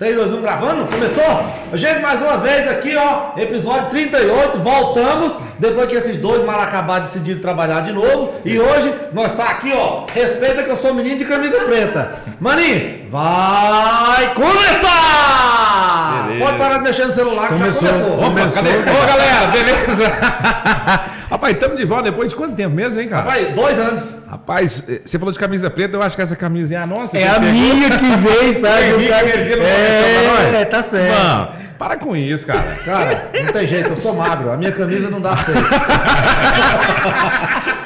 3, 2, 1, gravando? Começou? Gente, mais uma vez aqui, ó, episódio 38, voltamos, depois que esses dois mal acabados decidiram trabalhar de novo, e hoje nós tá aqui, ó, respeita que eu sou menino de camisa preta. Maninho, vai começar! Beleza. Pode parar de mexer no celular que Começou. já começou. Opa, Começou. cadê? Ô, galera, beleza? Rapaz, estamos de volta depois de quanto tempo mesmo, hein, cara? Rapaz, dois anos. Rapaz, eh, você falou de camisa preta, eu acho que essa camisa é a nossa. É a pegou. minha que vem, sabe? O cara- dia não comentou pra É, tá certo. Mano, para com isso, cara. Cara, não tem jeito, eu sou magro, a minha camisa não dá certo.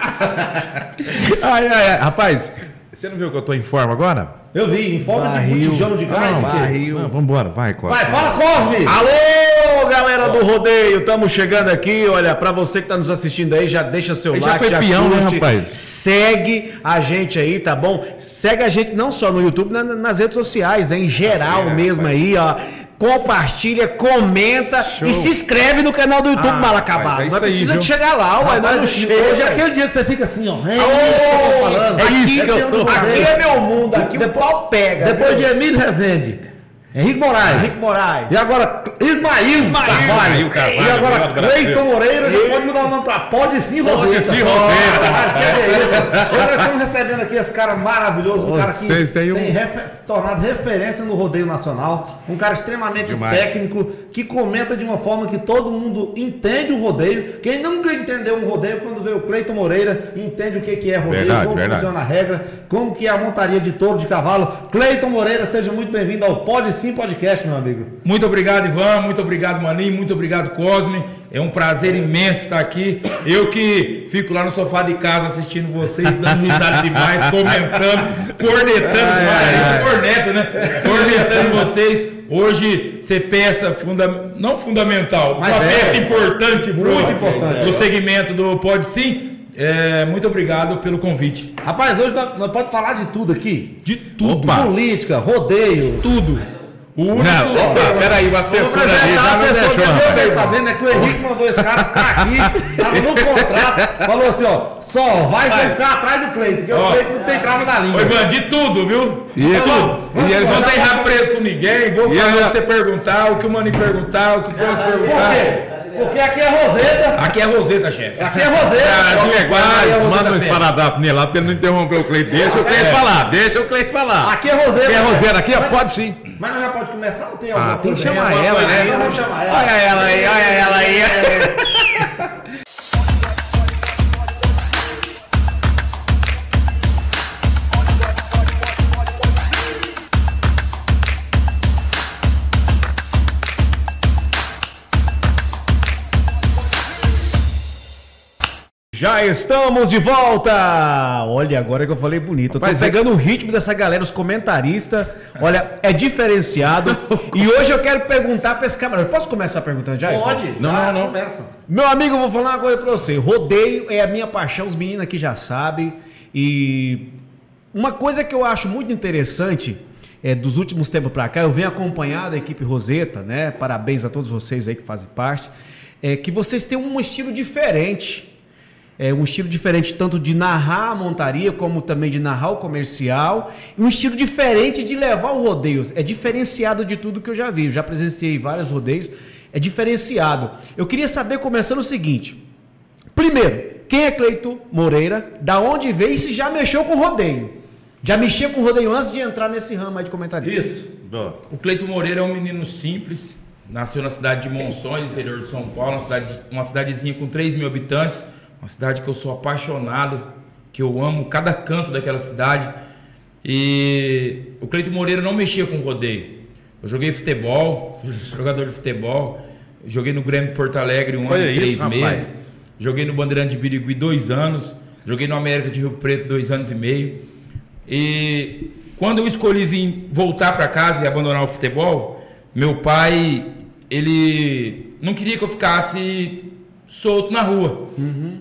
Ai, ai, ai. Rapaz, você não viu que eu tô em forma agora? Eu vi, em forma de Barril. botijão de gás, não, de quê? barril. Não, vambora, vai, Costa. Vai, fala Cosme! Alô, galera do rodeio, estamos chegando aqui. Olha, pra você que tá nos assistindo aí, já deixa seu Ele já like, foi peão, né, rapaz? Segue a gente aí, tá bom? Segue a gente não só no YouTube, na- nas redes sociais, né, em geral É, mesmo aí, ó. Compartilha, comenta Show. e se inscreve no canal do YouTube Ah, mal rapaz, acabado. é aí, precisa viu? de chegar lá, ué, Rapaz, não hoje chega. é aquele dia que você fica assim, ó. É Ô, isso que eu tô falando. É isso Aqui que eu tô. Aqui é meu mundo, aqui o Depois- pau pega. Depois de? Emílio Rezende, Henrique Moraes. Henrique Moraes. E agora Ismail, Ismail Carvalho. Carvalho, E agora. Cleiton Moreira já pode mudar o nome pra Pode Sim Roseta. Sim, Roseta. Que é isso? Hoje nós estamos recebendo aqui esse cara maravilhoso, um cara que Vocês têm um- refe- se tornado referência no rodeio nacional, um cara extremamente Demais. técnico, que comenta de uma forma que todo mundo entende o rodeio. Quem nunca entendeu um rodeio, quando vê o Cleiton Moreira, entende o que que é rodeio, Verdade, como verdade. funciona a regra, como que é a montaria de touro de cavalo. Cleiton Moreira, seja muito bem-vindo ao Pode Sim Podcast, meu amigo. Muito obrigado, Ivan. Muito obrigado, Maninho. Muito obrigado, Cosme. É um prazer imenso estar aqui. Eu que fico lá no sofá de casa assistindo vocês, dando risada demais, comentando, cornetando Ai, ai, ai. Corneta, né? Cornetando vocês. Hoje ser peça funda... não fundamental, Mas uma é. peça importante Muito importante. pro segmento do Pode Sim. É, muito obrigado pelo convite. Rapaz, hoje nós, nós podemos falar de tudo aqui. De tudo. Opa. Política, rodeio. Tudo. O único. Não, opa, peraí, o assessor ali apresentar já não assessor que deixou, eu fiquei sabendo é que o Henrique mandou esse cara ficar aqui, tava no contrato, falou assim, ó, só vai se ficar atrás do Cleiton, porque o Ó. Cleiton não tem trava na língua. Ivan, de tudo, viu? E tudo. e ele- não tem rabo preso com ninguém. Vou E falar o que você perguntar, o que o Mani perguntar, o que o Por perguntar. quê? Porque aqui é Roseta, Aqui é Roseta, chefe. aqui é Roseta. Brasil é quase. manda um esparadrapo nele lá pra ele não interromper o Cleito. Deixa o Cleito falar, deixa o Cleito falar. Aqui é Roseta. Quem é Rosera aqui? ó, Mas- Pode sim. Mas nós já pode começar ou tem alguma Ah, tem que coisa? chamar Tem ela, alguma né? coisa? Então vamos chamar ela. Olha ela aí, olha ela aí. Já estamos de volta! Olha, agora que eu falei bonito. Eu tô Rapaz, é- pegando o ritmo dessa galera, os comentaristas. Olha, é diferenciado. e hoje eu quero perguntar pra esse camarada. Posso começar perguntando já? Pode, Não, não, não. começa. Meu amigo, eu vou falar uma coisa pra você. Rodeio é a minha paixão, os meninos aqui já sabem. E uma coisa que eu acho muito interessante é dos últimos tempos pra cá, eu venho acompanhado a equipe Roseta, né? Parabéns a todos vocês aí que fazem parte. É que vocês têm um estilo diferente. É um estilo diferente tanto de narrar a montaria como também de narrar o comercial. Um estilo diferente de levar o rodeio. É diferenciado de tudo que eu já vi. Eu já presenciei vários rodeios. É diferenciado. Eu queria saber, começando o seguinte. Primeiro, quem é Cleito Moreira? Da onde veio e se já mexeu com rodeio? Já mexia com rodeio antes de entrar nesse ramo aí de comentarista? Isso. O Cleito Moreira é um menino simples. Nasceu na cidade de Monções, interior de São Paulo, uma, cidade, uma cidadezinha com 3 mil habitantes. Uma cidade que eu sou apaixonado, que eu amo cada canto daquela cidade. E o Cleito Moreira não mexia com rodeio. Eu joguei futebol, fui jogador de futebol. Joguei no Grêmio Porto Alegre um Olha ano e isso, três rapaz. meses. Joguei no Bandeirante de Birigui dois anos. Joguei no América de Rio Preto dois anos e meio. E quando eu escolhi vir voltar para casa e abandonar o futebol, meu pai ele não queria que eu ficasse solto na rua.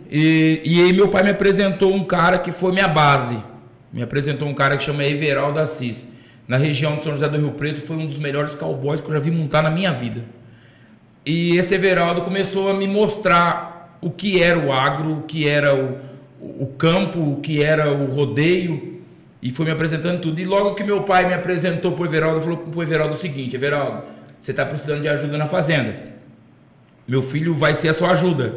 E, e aí meu pai me apresentou um cara que foi minha base. Me apresentou um cara que chama Everaldo Assis. Na região de São José do Rio Preto foi um dos melhores cowboys que eu já vi montar na minha vida. E esse Everaldo começou a me mostrar o que era o agro, o que era o, o campo, o que era o rodeio. E foi me apresentando tudo. E logo que meu pai me apresentou pro Everaldo, falou pro Everaldo o seguinte: Everaldo, você tá precisando de ajuda na fazenda. Meu filho vai ser a sua ajuda.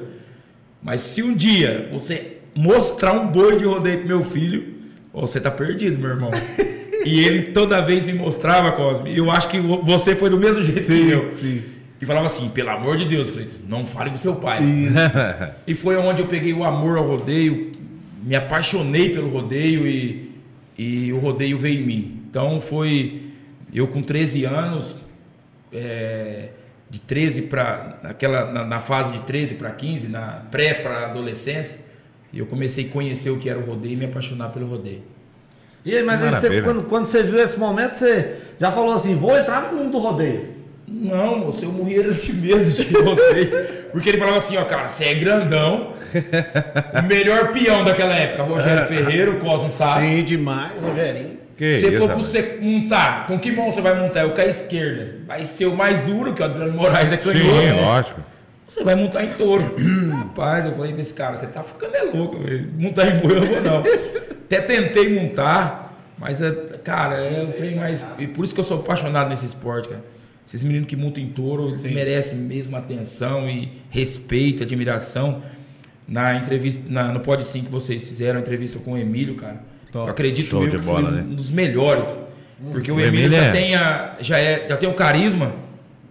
Mas se um dia você mostrar um boi de rodeio pro meu filho, você tá perdido, meu irmão. e ele toda vez me mostrava, Cosme. Eu acho que você foi do mesmo jeito que eu. sim. E falava assim, pelo amor de Deus, Cleiton, não fale do seu pai. E foi onde eu peguei o amor ao rodeio, me apaixonei pelo rodeio e, e o rodeio veio em mim. Então foi eu com 13 anos, é, de 13 para aquela na, na fase de 13 para 15, na pré para adolescência, e eu comecei a conhecer o que era o rodeio e me apaixonar pelo rodeio. E aí, mas aí você, quando, quando você viu esse momento, você já falou assim, vou entrar no mundo do rodeio. Não, moço, eu morria de medo de rodeio. Porque ele falava assim, ó, cara, você é grandão. O melhor peão daquela época, Rogério Ferreira, o Cosmo sabe. Sim, demais, Rogerinho. Que Se for pra você montar, com que mão você vai montar? Eu com a esquerda. Vai ser o mais duro, que o Adriano Moraes é canhoto. Sim, né? lógico. Você vai montar em touro. Rapaz, eu falei pra esse cara, você tá ficando é louco, velho. Montar em boi eu não vou não. Até tentei montar, mas, é, cara, é o trem mais... E por isso que eu sou apaixonado nesse esporte, cara. Esses meninos que montam em touro, eles merecem mesmo atenção e respeito, admiração. Na entrevista, na, no Pod 5 que vocês fizeram, a entrevista com o Emílio, cara. Top. Eu acredito Show eu que bola, foi né? um dos melhores. Porque o, Emílio já, é- tem a, já, é, já tem o carisma.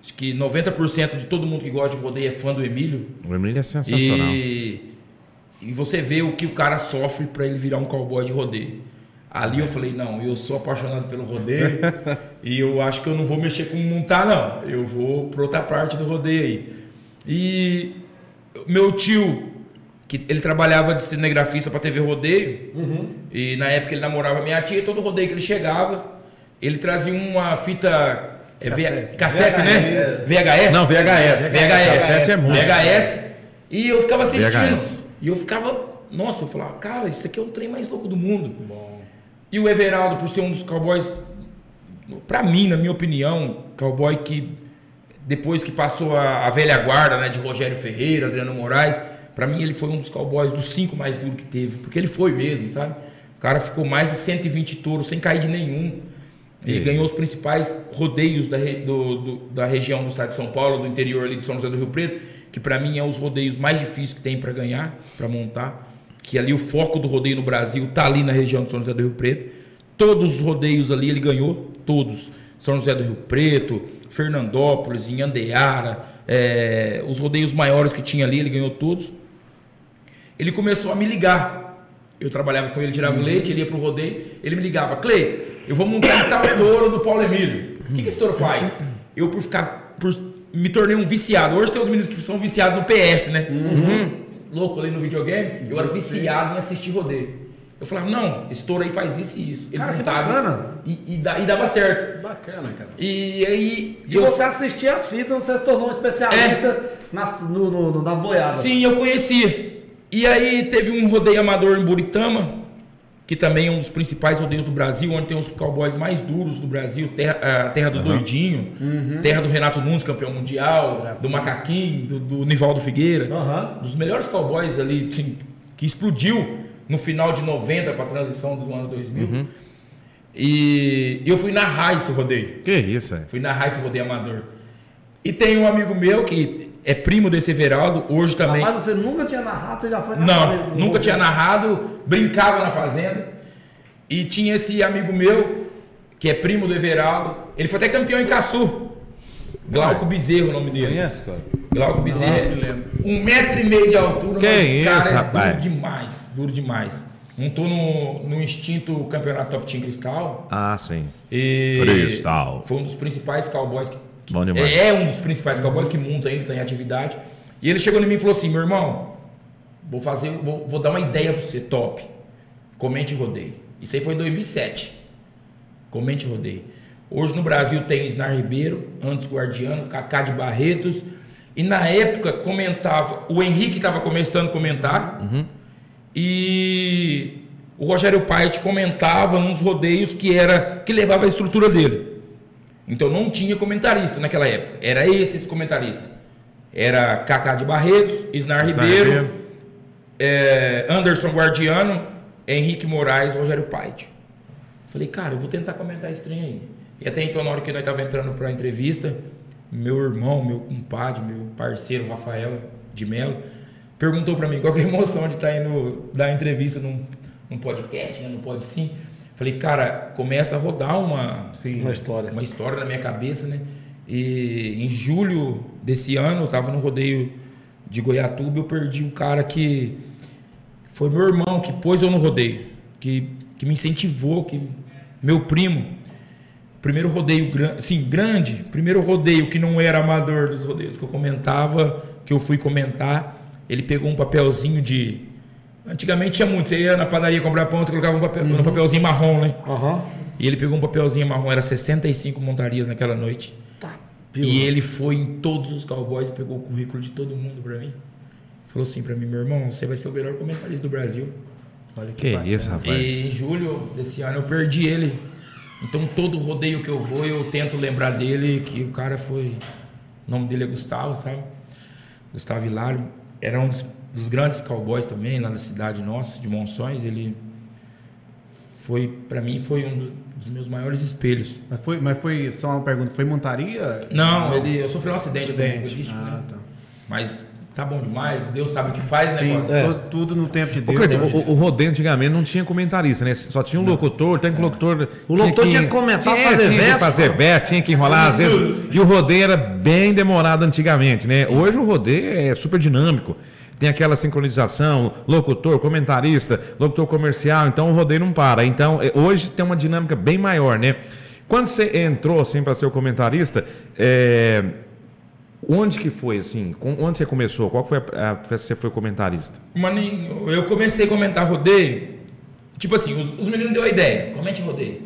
Acho que 90% de todo mundo que gosta de rodeio é fã do Emílio. O Emílio é sensacional. E, e você vê o que o cara sofre para ele virar um cowboy de rodeio. Ali eu falei, não, eu sou apaixonado pelo rodeio e eu acho que eu não vou mexer com montar, não. Eu vou para outra parte do rodeio aí. E meu tio, que ele trabalhava de cinegrafista para TV Rodeio, e na época ele namorava minha tia, todo rodeio que ele chegava, ele trazia uma fita. É, cassete, cassete né? VHS? Não, VHS. VHS. É muito. VHS. E eu ficava assistindo. VHS. E eu ficava, nossa, eu falava, cara, isso aqui é um trem mais louco do mundo. E o Everaldo, por ser um dos cowboys, pra mim, na minha opinião, cowboy que depois que passou a, a velha guarda, né, de Rogério Ferreira, Adriano Moraes, pra mim ele foi um dos cowboys dos cinco mais duros que teve, porque ele foi mesmo, sabe? O cara ficou mais de 120 touros sem cair de nenhum. Ele Isso. ganhou os principais rodeios da, re- do- do- da região do estado de São Paulo, do interior ali de São José do Rio Preto, que pra mim é os rodeios mais difíceis que tem pra ganhar, pra montar. Que ali o foco do rodeio no Brasil tá ali na região de São José do Rio Preto. Todos os rodeios ali ele ganhou, todos. São José do Rio Preto, Fernandópolis, Inhandeara, é, os rodeios maiores que tinha ali, ele ganhou todos. Ele começou a me ligar. Eu trabalhava com ele, tirava o leite, ele ia pro rodeio, ele me ligava, Cleito, eu vou montar em tal touro do Paulo Emílio. O que, que esse touro faz? Eu por ficar. Por, me tornei um viciado. Hoje tem os meninos que são viciados no PS, né? Louco ali no videogame. Eu era viciado em assistir rodeio. Eu falava, não, esse touro aí faz isso e isso. Ele Cara, montava bacana. E, e, da- e dava certo. Bacana, cara. E aí. E eu- você assistia as fitas, você se tornou um especialista nas, no, no- no- nas boiadas. Sim, eu conhecia. E aí teve um rodeio amador em Buritama, que também é um dos principais rodeios do Brasil, onde tem os cowboys mais duros do Brasil, terra, a terra do Doidinho, terra do Renato Nunes, campeão mundial, do Macaquinho, do, do Nivaldo Figueira, Aham. dos melhores cowboys ali, assim, que explodiu no final de 90 para a transição do ano 2000. E eu fui narrar esse rodeio. Que isso, é? Fui narrar esse rodeio amador. E tem um amigo meu que é primo desse Everaldo, hoje também. Rapaz, você nunca tinha narrado, você já foi narrado Não, nunca tinha narrado, brincava na fazenda. E tinha esse amigo meu, que é primo do Everaldo. Ele foi até campeão em Caçu. Glauco Bezerro, o nome dele. Conhece, cara? Glauco Bezerro. lembro. Um metro e meio de altura, Que mas o isso, cara é rapaz? duro demais, duro demais. Montou no, no instinto campeonato Top Team Cristal. Ah, sim. E Cristal. Foi um dos principais cowboys que, que- Bom demais. é um dos principais cowboys que monta ainda, está em atividade. E ele chegou em mim e falou assim: meu irmão, vou fazer, vou, vou dar uma ideia para você top. Comente rodeio. Isso aí foi em 2007. Comente rodeio. Hoje no Brasil tem Snar Ribeiro, antes Guardiano, Cacá de Barretos. E na época comentava, o Henrique estava começando a comentar. E o Rogério Paet comentava nos rodeios que era que levava a estrutura dele. Então não tinha comentarista naquela época. Era esse esse comentarista. Era Cacá de Barretos, Isnar Ribeiro, Ribeiro. é, Anderson Guardiano, Henrique Moraes, Rogério Paet. Falei, cara, eu vou tentar comentar esse trem aí. E até então, na hora que nós tava entrando pra entrevista, meu irmão, meu compadre, meu parceiro, Rafael de Mello, perguntou pra mim qual que é a emoção de estar indo dar entrevista num, num podcast, né? Não pode sim. Falei, cara, começa a rodar uma, Sim. Uma história. uma história na minha cabeça, né? E em julho desse ano, eu tava no rodeio de Goiatuba, eu perdi um cara que foi meu irmão, que pôs eu no rodeio, que, que me incentivou, que meu primo. Primeiro rodeio grande, sim, grande, primeiro rodeio que não era amador dos rodeios que eu comentava, que eu fui comentar, ele pegou um papelzinho de Antigamente tinha muito, você ia na padaria comprar pão, você colocava um papel, um papelzinho marrom, né? Aham. E ele pegou um papelzinho marrom, era 65 montarias naquela noite. Tá. E ele foi em todos os cowboys, pegou o currículo de todo mundo pra mim. Falou assim pra mim, meu irmão, você vai ser o melhor comentarista do Brasil. Olha Que bacana. isso, rapaz. E em julho desse ano eu perdi ele. Então todo rodeio que eu vou, eu tento lembrar dele, que o cara foi. O nome dele é Gustavo, sabe? Gustavo Hilário. Era um dos, dos grandes cowboys também, lá da cidade nossa, de Monções. Ele foi, pra mim, foi um do- dos meus maiores espelhos. Mas foi, mas foi só uma pergunta, foi montaria? Não, ele, eu sofri um acidente Acidente. Ah, né? tá. Mas tá bom demais, Deus sabe o que faz, né? Sim, negócio. É. tu- tudo no tempo de Deus. Né? o, o rodeio antigamente não tinha comentarista, né? Só tinha um locutor, tem que o locutor. O locutor tinha que comentar, tinha, fazer tinha que fazer verso, tinha que enrolar, às vezes. E o rodeio era bem demorado antigamente, né? Hoje o rodeio é super dinâmico. Tem aquela sincronização, locutor, comentarista, locutor comercial, então o rodeio não para. Então, eh, hoje tem uma dinâmica bem maior, né? Quando você entrou assim para ser o comentarista, é, onde que foi assim? Onde você começou? Qual foi a festa que você foi comentarista? Maninho, eu comecei a comentar rodeio. Tipo assim, os, os meninos deu a ideia, comente rodeio.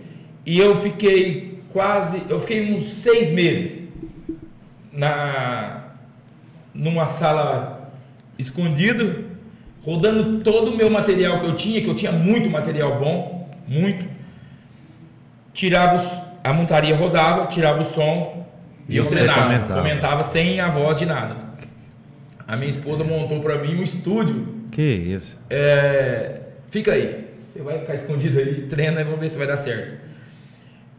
E eu fiquei quase. Eu fiquei uns seis meses na numa sala escondido, rodando todo o meu material que eu tinha, que eu tinha muito material bom, muito. Tirava os- a montaria rodava, tirava o som e, E eu você treinava, comentava. comentava sem a voz de nada. A minha esposa montou para mim um estúdio Que isso? é, fica aí. Você vai ficar escondido aí, treina e vamos ver se vai dar certo.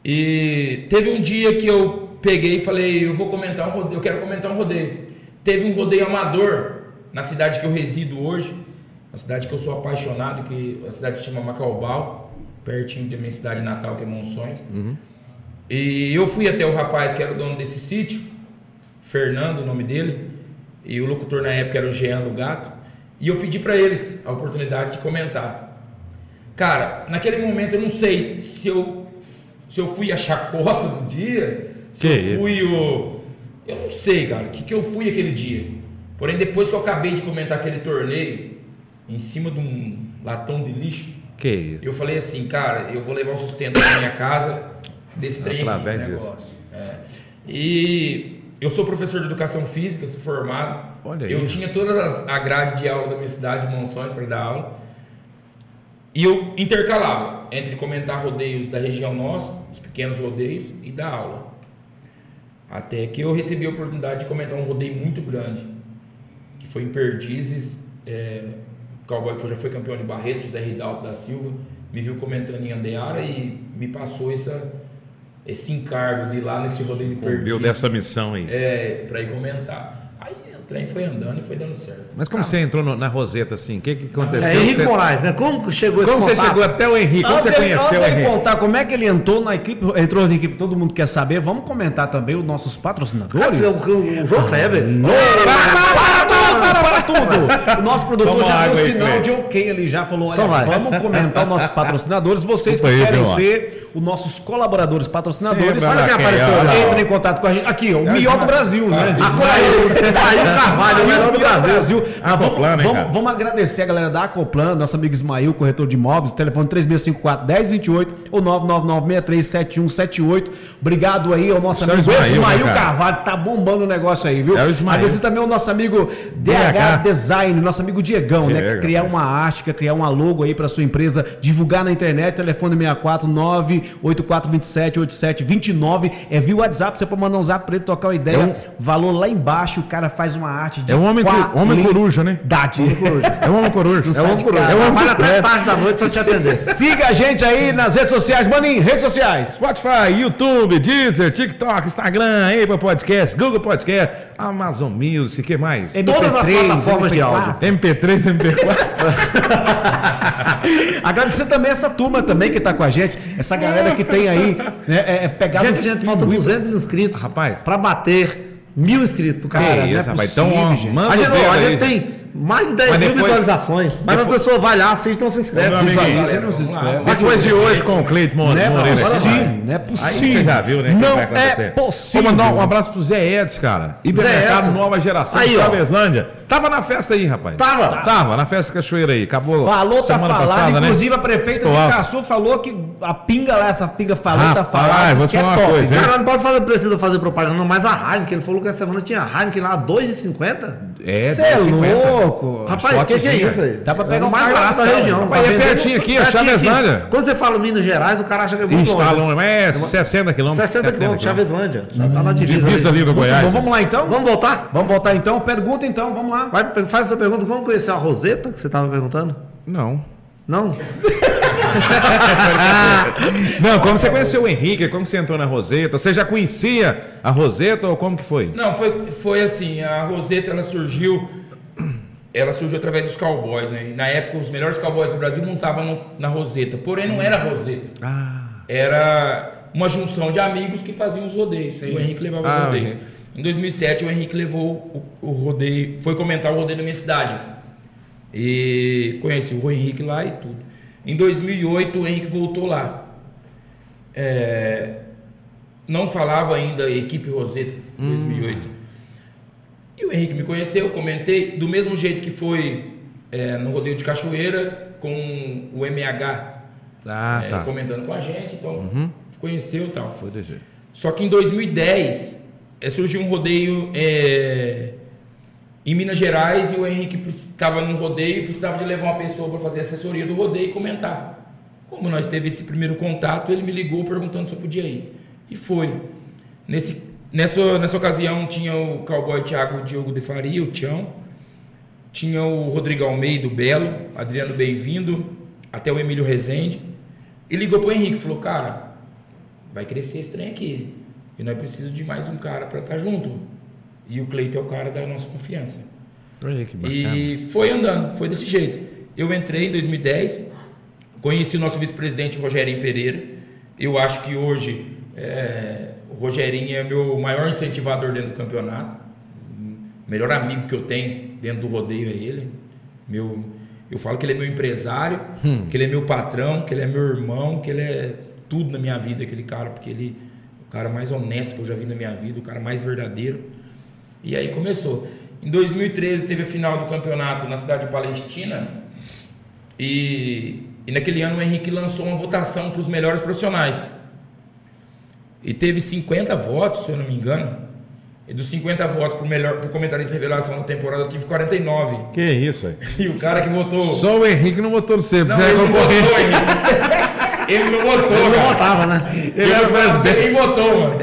E teve um dia que eu peguei e falei, eu vou comentar um rodeio, eu quero comentar um rodeio. Teve um rodeio amador na cidade que eu resido hoje, uma cidade que eu sou apaixonado, que a cidade chama Macaubal, pertinho da minha cidade natal, que é Monções. E eu fui até o rapaz que era o dono desse sítio, Fernando, o nome dele, e o locutor na época era o Jean Lugato, e eu pedi para eles a oportunidade de comentar. Cara, naquele momento eu não sei se eu se eu fui a chacota do dia, se Que eu isso? fui o eu não sei, cara, o que que eu fui aquele dia. Porém, depois que eu acabei de comentar aquele torneio em cima de um latão de lixo, Que isso? eu falei assim, cara, eu vou levar o sustento da minha casa desse trem aqui. Disso. Negócio. E eu sou professor de educação física, sou formado. Olha aí. Eu tinha todas as a grade de aula da minha cidade, de Monções, para dar aula. E eu intercalava entre comentar rodeios da região nossa, os pequenos rodeios, e dar aula. Até que eu recebi a oportunidade de comentar um rodeio muito grande, foi em Perdizes. É, o cowboy que já foi campeão de Barreto, José Ridalto da Silva, me viu comentando em Andeara e me passou essa, esse encargo de ir lá nesse rodeio de Viu Perdizes. dessa missão aí. É, pra ir comentar. Aí o trem foi andando e foi dando certo. Mas como você entrou no- na Roseta assim? O que, que aconteceu? É Henrique Você- Moraes, né? Como que chegou esse Como você chegou até o Henrique? Como Antes você dele- antes conheceu o Henrique? contar como é que ele entrou na equipe, entrou na equipe, todo mundo quer saber. Vamos comentar também os nossos patrocinadores. Cadê o, o João Kleber? Para, para, tudo! O nosso produtor Toma já deu aí, sinal Cleide. de ok ali, já falou: olha, Então vai. vamos comentar os nossos patrocinadores. Vocês que aí, querem ser os nossos colaboradores patrocinadores, Olha quem apareceu. Entrem em contato com a gente. Aqui, ó, o É o melhor do Ismael. Brasil, né? Ismael, Carvalho, o melhor do Brasil. Ah, vamos, hein, vamos, cara? vamos agradecer a galera da Acoplan, nosso amigo Ismael, corretor de imóveis, telefone 3654-1028 ou 999-637178. Obrigado aí ao nosso é amigo Ismael, Ismael, né? Carvalho, tá bombando o negócio aí, viu? É o Ismael. Agradecer também ao nosso amigo DH. Design, nosso amigo Diegão, né? Diego, Que criar uma arte, criar uma logo aí para sua empresa, divulgar na internet, telefone 649 984278729. É via WhatsApp, você pode mandar um zap pra ele tocar uma ideia. É um- Valor lá embaixo, o cara faz uma arte de É um homem, co- homem coruja, né? Dade. É um homem coruja. É um homem coruja. É um homem Trabalha até coruja. tarde da noite pra te atender. Siga a gente aí nas redes sociais. Maninho, redes sociais. Spotify, YouTube, Deezer, TikTok, Instagram, Apple Podcast, Google Podcast, Amazon Music, o que mais? Todas as plataformas de áudio. MP3, MP4. Agradecer também essa turma também que tá com a gente, essa galera que tem aí, né, é, é pegado Gente, gente, falta 200 inscritos. Rapaz. Pra bater mil inscritos. Cara, Que não é isso, rapaz. Então, possível, ó, gente. manda A gente, ó, a gente tem mais de 10 Mas mil depois- visualizações. Mas depois- as pessoas vai lá, assistem e não se inscrevem. Meu amigo, Visualiza. você não se inscreve. Depois de hoje com o Cleiton Mo- Não é Moreira. possível, não é Aí possível. você já viu, né? Não é possível. Vou mandar um abraço pro Zé Edson, cara. Zé Hipermercado. Nova Geração, Aí, de ó. Tava na festa aí, rapaz. Tava. Tava, na festa cachoeira aí. Acabou Falou, tá falado. passada, né? Inclusive, a prefeita de alto. Caçu falou que a pinga lá, essa pinga falou, tá Rapaz, falado. vou que é te falar uma top. coisa? Cara, não pode fazer, precisa fazer propaganda, não, mas a Heineken, ele falou que essa semana tinha Heineken lá a 2,50. É, Você é 2,50. louco. Rapaz, o que, que é isso aí? Dá pra pegar é o um mais barato da região. Mas é pertinho aqui, Chaveslândia. aqui. Quando você fala Minas Gerais, o cara acha que é muito longe. tá longe, mas é 60 quilômetros. 60 quilômetros, Chaveslândia. Já tá na divisa. Divisa ali. do Goiás. Bom, vamos lá então? Vamos voltar? Vamos voltar então? Pergunta então, vamos lá. Vai, faz essa pergunta. Como conheceu a Roseta, que você tava perguntando? Não. Não? Não, como você conheceu o Henrique? Como você entrou na Roseta? Você já conhecia a Roseta ou como que foi? Não, foi, foi assim, a Roseta ela surgiu, ela surgiu através dos cowboys, né? E na época os melhores cowboys do Brasil montavam no- na Roseta, porém não era Roseta. Era uma junção de amigos que faziam os rodeios. E o Henrique levava Ah, os rodeios. Em 2007 o Henrique levou o, o rodeio, foi comentar o rodeio da minha cidade. E conheci o Henrique lá e tudo. Em 2008 o Henrique voltou lá. É, não falava ainda equipe Roseta em 2008. E o Henrique me conheceu, comentei, do mesmo jeito que foi é, no rodeio de Cachoeira com o MH Ah, é, tá. comentando com a gente, então conheceu e tal. Foi de jeito. Só que em 2010 é, surgiu um rodeio é, em Minas Gerais e o Henrique estava num rodeio e precisava de levar uma pessoa para fazer assessoria do rodeio e comentar. Como nós teve esse primeiro contato, ele me ligou perguntando se eu podia ir. E foi. Nesse, nessa, nessa ocasião tinha o cowboy Thiago Diogo de Faria, o Tião. Tinha o Rodrigo Almeida, o Belo, Adriano Bem-vindo, até o Emílio Rezende. E ligou pro Henrique, falou, cara, vai crescer esse trem aqui. E nós precisamos de mais um cara para estar junto. E o Cleiton é o cara da nossa confiança. E foi andando, foi desse jeito. Eu entrei em 2010, conheci o nosso vice-presidente Rogerinho Pereira. Eu acho que hoje é, o Rogerinho é meu maior incentivador dentro do campeonato. O melhor amigo que eu tenho dentro do rodeio é ele. Meu, eu falo que ele é meu empresário, que ele é meu patrão, que ele é meu irmão, que ele é tudo na minha vida, aquele cara, porque ele é o cara mais honesto que eu já vi na minha vida, o cara mais verdadeiro. E aí começou. Em 2013 teve a final do campeonato na cidade de Palestina. E, e naquele ano o Henrique lançou uma votação para os melhores profissionais. E teve 50 votos, se eu não me engano. E dos 50 votos para o melhor pro comentarista revelação da temporada, eu tive 49. Que isso, aí. E o cara que votou. Só o Henrique não votou no você, Não, porque é ele não votou. Henrique. Ele não votou, Ele não votava, né? Ele era era presidente. Quem votou, mano?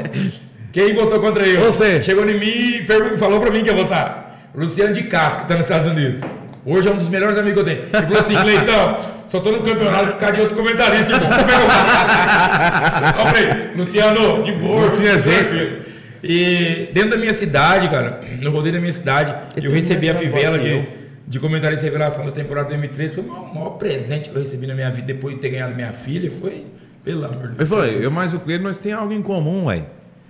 Quem votou contra eu? Você. Chegou em mim e falou pra mim que ia votar. Luciano de Castro, que tá nos Estados Unidos. Hoje é um dos melhores amigos que eu tenho. Ele falou assim, Cleitão, só tô no campeonato por causa de outro comentarista, irmão. Como é que eu vou? Eu falei, Luciano, de boa. Não tinha jeito. E dentro da minha cidade, cara, no rodeio da minha cidade, eu recebi a fivela de, de comentarista de revelação da temporada 2013. Foi o maior, maior presente que eu recebi na minha vida depois de ter ganhado minha filha. Foi, pelo amor de Ele Deus. falou, eu mais o Cleide, nós temos algo em comum, ué.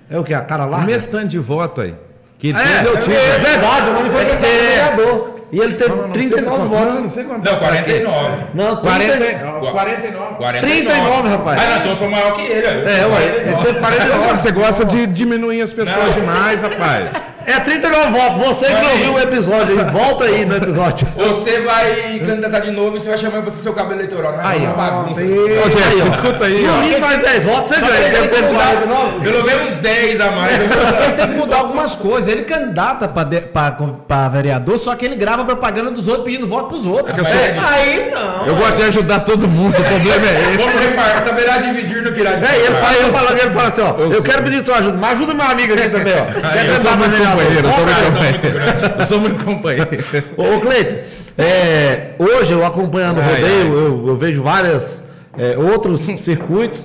É o que? A cara lá? O mesmo tanto de voto, aí. Que ele É, fez, eu tive. é verdade, o Rony foi vereador. E ele teve Não, não, não, 39 você- votos. Não, não sei quanto. Não, 49. Não, 40, 30 não, 49. 49. 39, rapaz. Ah, não, então eu sou maior que ele. É, ué, ele teve 49. Você gosta de diminuir as pessoas Não. demais, rapaz. É 39 votos. Você que não Vai. viu o episódio aí, volta aí no episódio. Você vai candidatar de novo e você vai chamar pra ser seu cabo eleitoral. Não é Aí, uma ó. bagunça. Aí, Ô, gente, ó. escuta aí, No ó. mim faz 10 votos, você ganha. tem que ter mudar 49. Pelo menos 10 a mais. Ele tem que mudar algumas coisas. Ele candidata pra, de- pra, pra vereador, só que ele grava propaganda dos outros pedindo voto pros outros. eu sou- Aí não. Eu gosto de ajudar todo mundo, o problema é esse. Vamos repartir, saberá dividir no que irá É, ele fala, ele fala, ele fala assim, ó. Eu, Eu quero pedir sua ajuda, mas ajuda meu amigo aqui também, ó. Quer Eu sou candidato a muito vereador? Companheiro, eu sou muito companheiro. Eu sou muito companheiro. Ô, Cleiton, é, hoje eu acompanhando o rodeio, Eu, eu vejo várias é, outros circuitos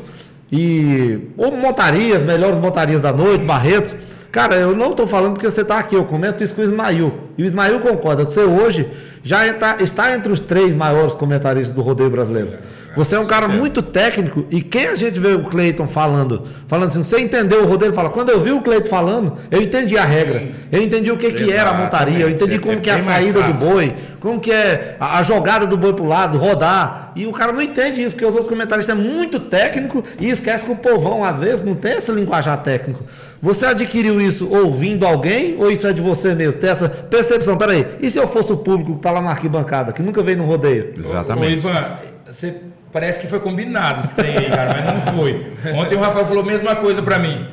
e ou montarias, melhores montarias da noite, Barretos. Cara, eu não estou falando porque você está aqui, eu comento isso com o Ismail. E o Ismail concorda que você hoje já está, está entre os três maiores comentaristas do rodeio brasileiro. Você é um cara muito técnico e quem a gente vê o Cleiton falando, falando assim, você entendeu o rodeio? Fala, quando eu vi o Cleiton falando, eu entendi a regra, eu entendi o que, que era a montaria, eu entendi Exatamente. como que é a É saída do boi, como que é a, a jogada do boi pro lado, rodar. E o cara não entende isso, porque os outros comentaristas é muito técnico e esquece que o povão, às vezes, não tem esse linguajar técnico. Você adquiriu isso ouvindo alguém ou isso é de você mesmo? Tem essa percepção, peraí, e se eu fosse o público que tá lá na arquibancada, que nunca veio no rodeio? Ô, Exatamente. Ivan, você parece que foi combinado esse trem aí, cara, mas não foi. Ontem o Rafael falou a mesma coisa pra mim.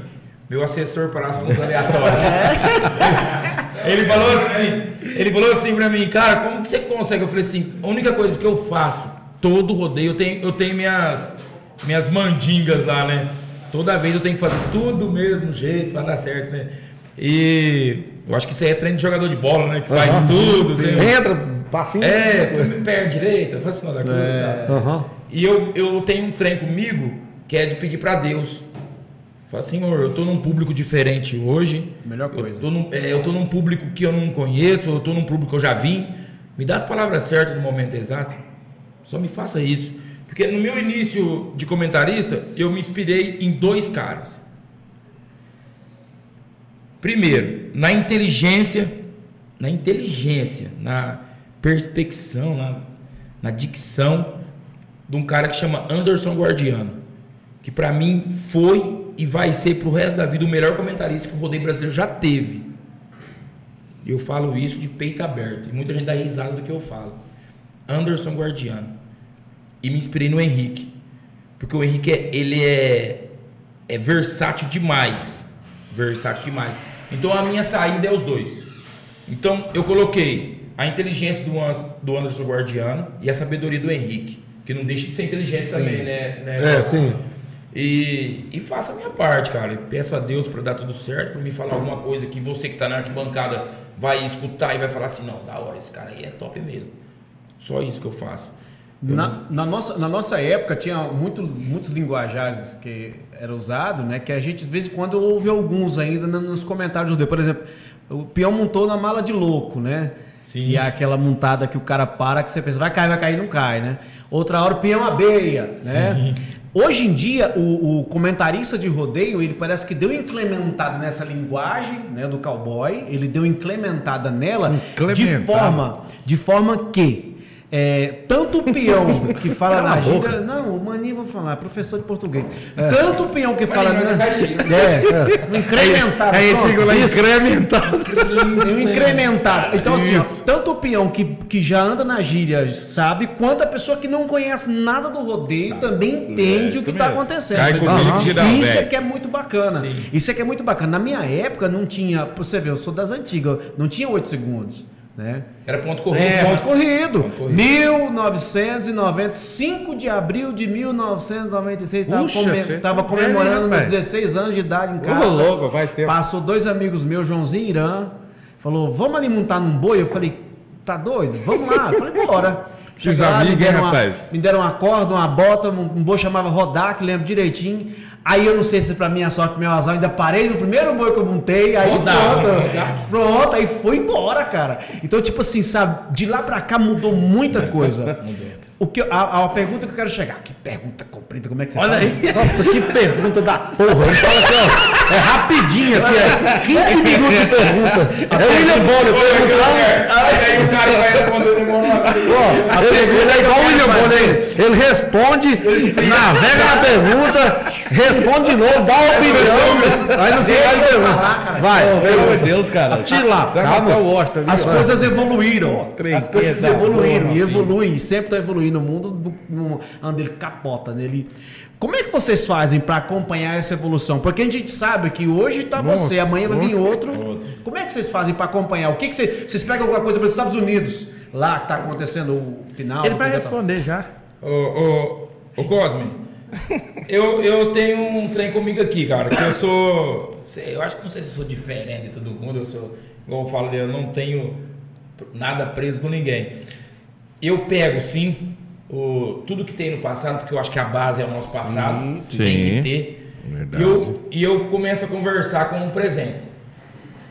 Meu assessor para assuntos aleatórios. Ele falou assim, ele falou assim pra mim, cara, como que você consegue? Eu falei assim, a única coisa que eu faço, todo rodeio, eu tenho, eu tenho minhas, minhas mandingas lá, né? Toda vez eu tenho que fazer tudo do mesmo jeito pra dar certo, né? E eu acho que isso aí é treino de jogador de bola, né? Que faz tudo. tem- Entra, passinho. é, pé direita, faz sinal da cruz. Tá? Aham. E eu, eu tenho um trem comigo que é de pedir pra Deus. Fala, Senhor, eu tô num público diferente hoje. Melhor coisa. Eu tô, num, é, eu tô num público que eu não conheço, eu tô num público que eu já vim. Me dá as palavras certas no momento exato. Só me faça isso. Porque no meu início de comentarista, eu me inspirei em dois caras. Primeiro, na inteligência, na inteligência, na perspecção, na, na dicção de um cara que chama Anderson Guardiano, que pra mim foi e vai ser pro resto da vida o melhor comentarista que o rodeio brasileiro já teve. Eu falo isso de peito aberto e muita gente dá risada do que eu falo. Anderson Guardiano. E me inspirei no Henrique, porque o Henrique é, ele é é versátil demais. Versátil demais. Então a minha saída é os dois. Então eu coloquei a inteligência do, do Anderson Guardiano e a sabedoria do Henrique. Que não deixa de ser inteligência também, né? né? É, sim. E, e faça a minha parte, cara. E peço a Deus para dar tudo certo, para me falar alguma coisa que você que tá na arquibancada vai escutar e vai falar assim: não, da hora, esse cara aí é top mesmo. Só isso que eu faço. Eu não- Na, na nossa, na nossa época tinha muitos, muitos linguajares que era usado, né? Que a gente de vez em quando ouve alguns ainda no- nos comentários do. Por exemplo, o peão montou na mala de louco, né? Sim. Que é aquela montada que o cara para, que você pensa, vai cair, vai cair, não cai, né? Outra hora o peão abeia, né? Hoje em dia, o, o comentarista de rodeio, ele parece que deu incrementada nessa linguagem né, do cowboy, ele deu incrementada nela de forma, de forma que é, tanto o peão que fala na gíria. Não, o Maninho vou falar, professor de português. Tanto o peão que fala. Maninho, mas é é, incrementado. Aí pronto. chegou lá incrementado. Um incrementado. Então, assim, ó, tanto o peão que, que já anda na gíria sabe, quanto a pessoa que não conhece nada do rodeio também entende É, o que está acontecendo. Cai que dá, Isso é que é muito bacana. Sim. Isso é que é muito bacana. Na minha época não tinha, você vê, eu sou das antigas, não tinha 8 segundos. Né? Era ponto corrido. É, ponto corrido. Ponto corrido. 1995 de abril de 1996. Estava você tá comemorando meus rapaz. 16 anos de idade em casa. louco, faz tempo. Passou dois amigos meus, Joãozinho e Irã. Falou, vamos ali montar num boi? Eu falei, tá doido? Vamos lá. Eu falei, bora. Cheguei lá, me amigos, hein, deram uma- rapaz? Me deram uma corda, uma bota, um, um boi chamava Rodak, lembro direitinho. Aí eu não sei se pra minha sorte, meu azar, ainda parei no primeiro boi que eu montei, aí Rodak, pronto. Pronto, aí foi embora, cara. Então, tipo assim, sabe, de lá pra cá mudou muita coisa. O que, a, a pergunta que eu quero chegar. Que pergunta comprida, como é que você Olha fala? aí. Nossa, que pergunta da porra. Ele fala assim, ó. É rapidinho aqui, é 15 minutos de pergunta. É o William Bonner perguntando. Aí, o cara vai responder demorado. Ó, ele, ele é igual o William Bonner. Ele, ele responde, navega na pergunta, responde de novo, dá uma opinião. Aí no final ele pergunta. Vai, Pelo amor de Deus, cara. Te o moço. Washington. As coisas evoluíram. As coisas evoluíram e assim. evoluem, sempre estão evoluindo. O mundo do, onde ele capota nele. Como é que vocês fazem para acompanhar essa evolução? Porque a gente sabe que hoje tá Nossa, você, amanhã vai vir outro. Outro. Como é que vocês fazem para acompanhar? O que, que vocês, vocês pegam alguma coisa para os Estados Unidos, lá que tá acontecendo o final? Ele vai tá- responder já. Ô, ô, ô Cosme, eu, eu tenho um trem comigo aqui, cara, que eu sou. Eu acho que não sei se eu sou diferente de todo mundo, eu sou, igual eu falo, eu não tenho nada preso com ninguém. Eu pego sim o, tudo que tem no passado, porque eu acho que a base é o nosso passado, sim. tem Sim. que ter. Verdade. E eu, e eu começo a conversar com um presente.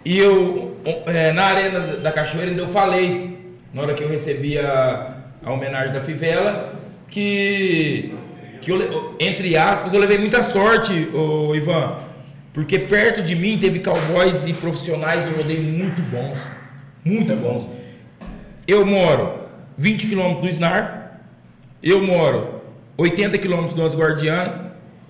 E eu, é, na Arena da Cachoeira, ainda eu falei, na hora que eu recebi a, a homenagem da Fivela, que, que eu, entre aspas, eu levei muita sorte, ô, Ivan, porque perto de mim teve cowboys e profissionais do rodeio muito bons. Muito bons. Eu moro 20 quilômetros do Snar, eu moro 80 quilômetros do Os Guardiano,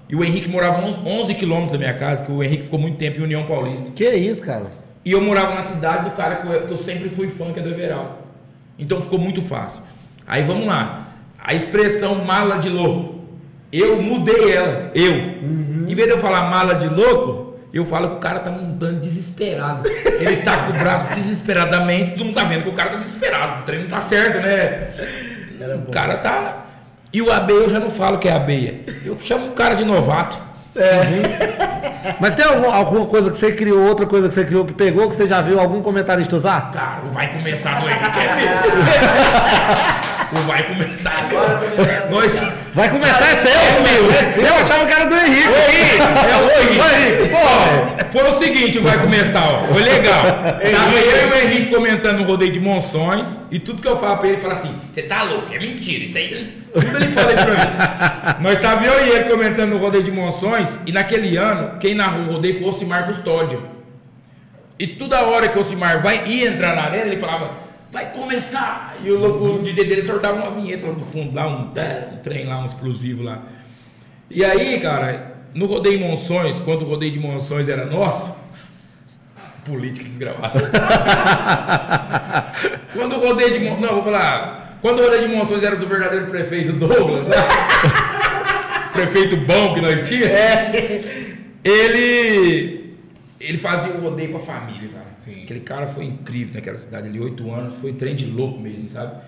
e o Henrique morava uns 11 quilômetros da minha casa, que o Henrique ficou muito tempo em União Paulista. Que isso, cara? E eu morava na cidade do cara que eu, que eu sempre fui fã, que é do Everal. Então ficou muito fácil. Aí vamos lá. A expressão mala de louco. Eu mudei ela. Eu. Em vez de eu falar mala de louco, eu falo que o cara tá montando desesperado. Ele tá com o braço desesperadamente. Todo mundo tá vendo que o cara tá desesperado. O treino não tá certo, né? O cara tá. E o abeia eu já não falo que é abeia. Eu chamo o cara de novato. Mas tem algum- alguma coisa que você criou, outra coisa que você criou que pegou, que você já viu algum comentarista usar? Cara, vai começar do Henrique é vai começar agora. Nós. Vai começar é seu, meu. Eu achava que era do Henrique. É o seguinte. Ó, foi o seguinte, o vai começar, ó. Foi legal. Tava eu e o Henrique comentando no rodeio de Monções e tudo que eu falo pra ele, ele fala assim: você tá louco, é mentira, isso aí. Tudo ele fala isso pra mim. Nós tava eu e ele comentando no rodeio de Monções e naquele ano, quem narrou o rodeio foi o Ocimar Custódio. E toda hora que o Ocimar vai ia entrar na arena, ele falava, vai começar! E o, o DJ dele soltava uma vinheta lá do fundo, lá, um, um trem lá, um explosivo lá. E aí, cara, no rodeio Monções, quando o rodeio de Monções era nosso, política desgravada. quando o rodeio de Monções, não, vou falar, quando o rodeio de Monções era do verdadeiro prefeito Douglas, né? prefeito bom que nós tínhamos, ele ele fazia o rodeio pra família, cara. Aquele cara foi incrível naquela cidade ali, oito anos, foi trem de louco mesmo, sabe?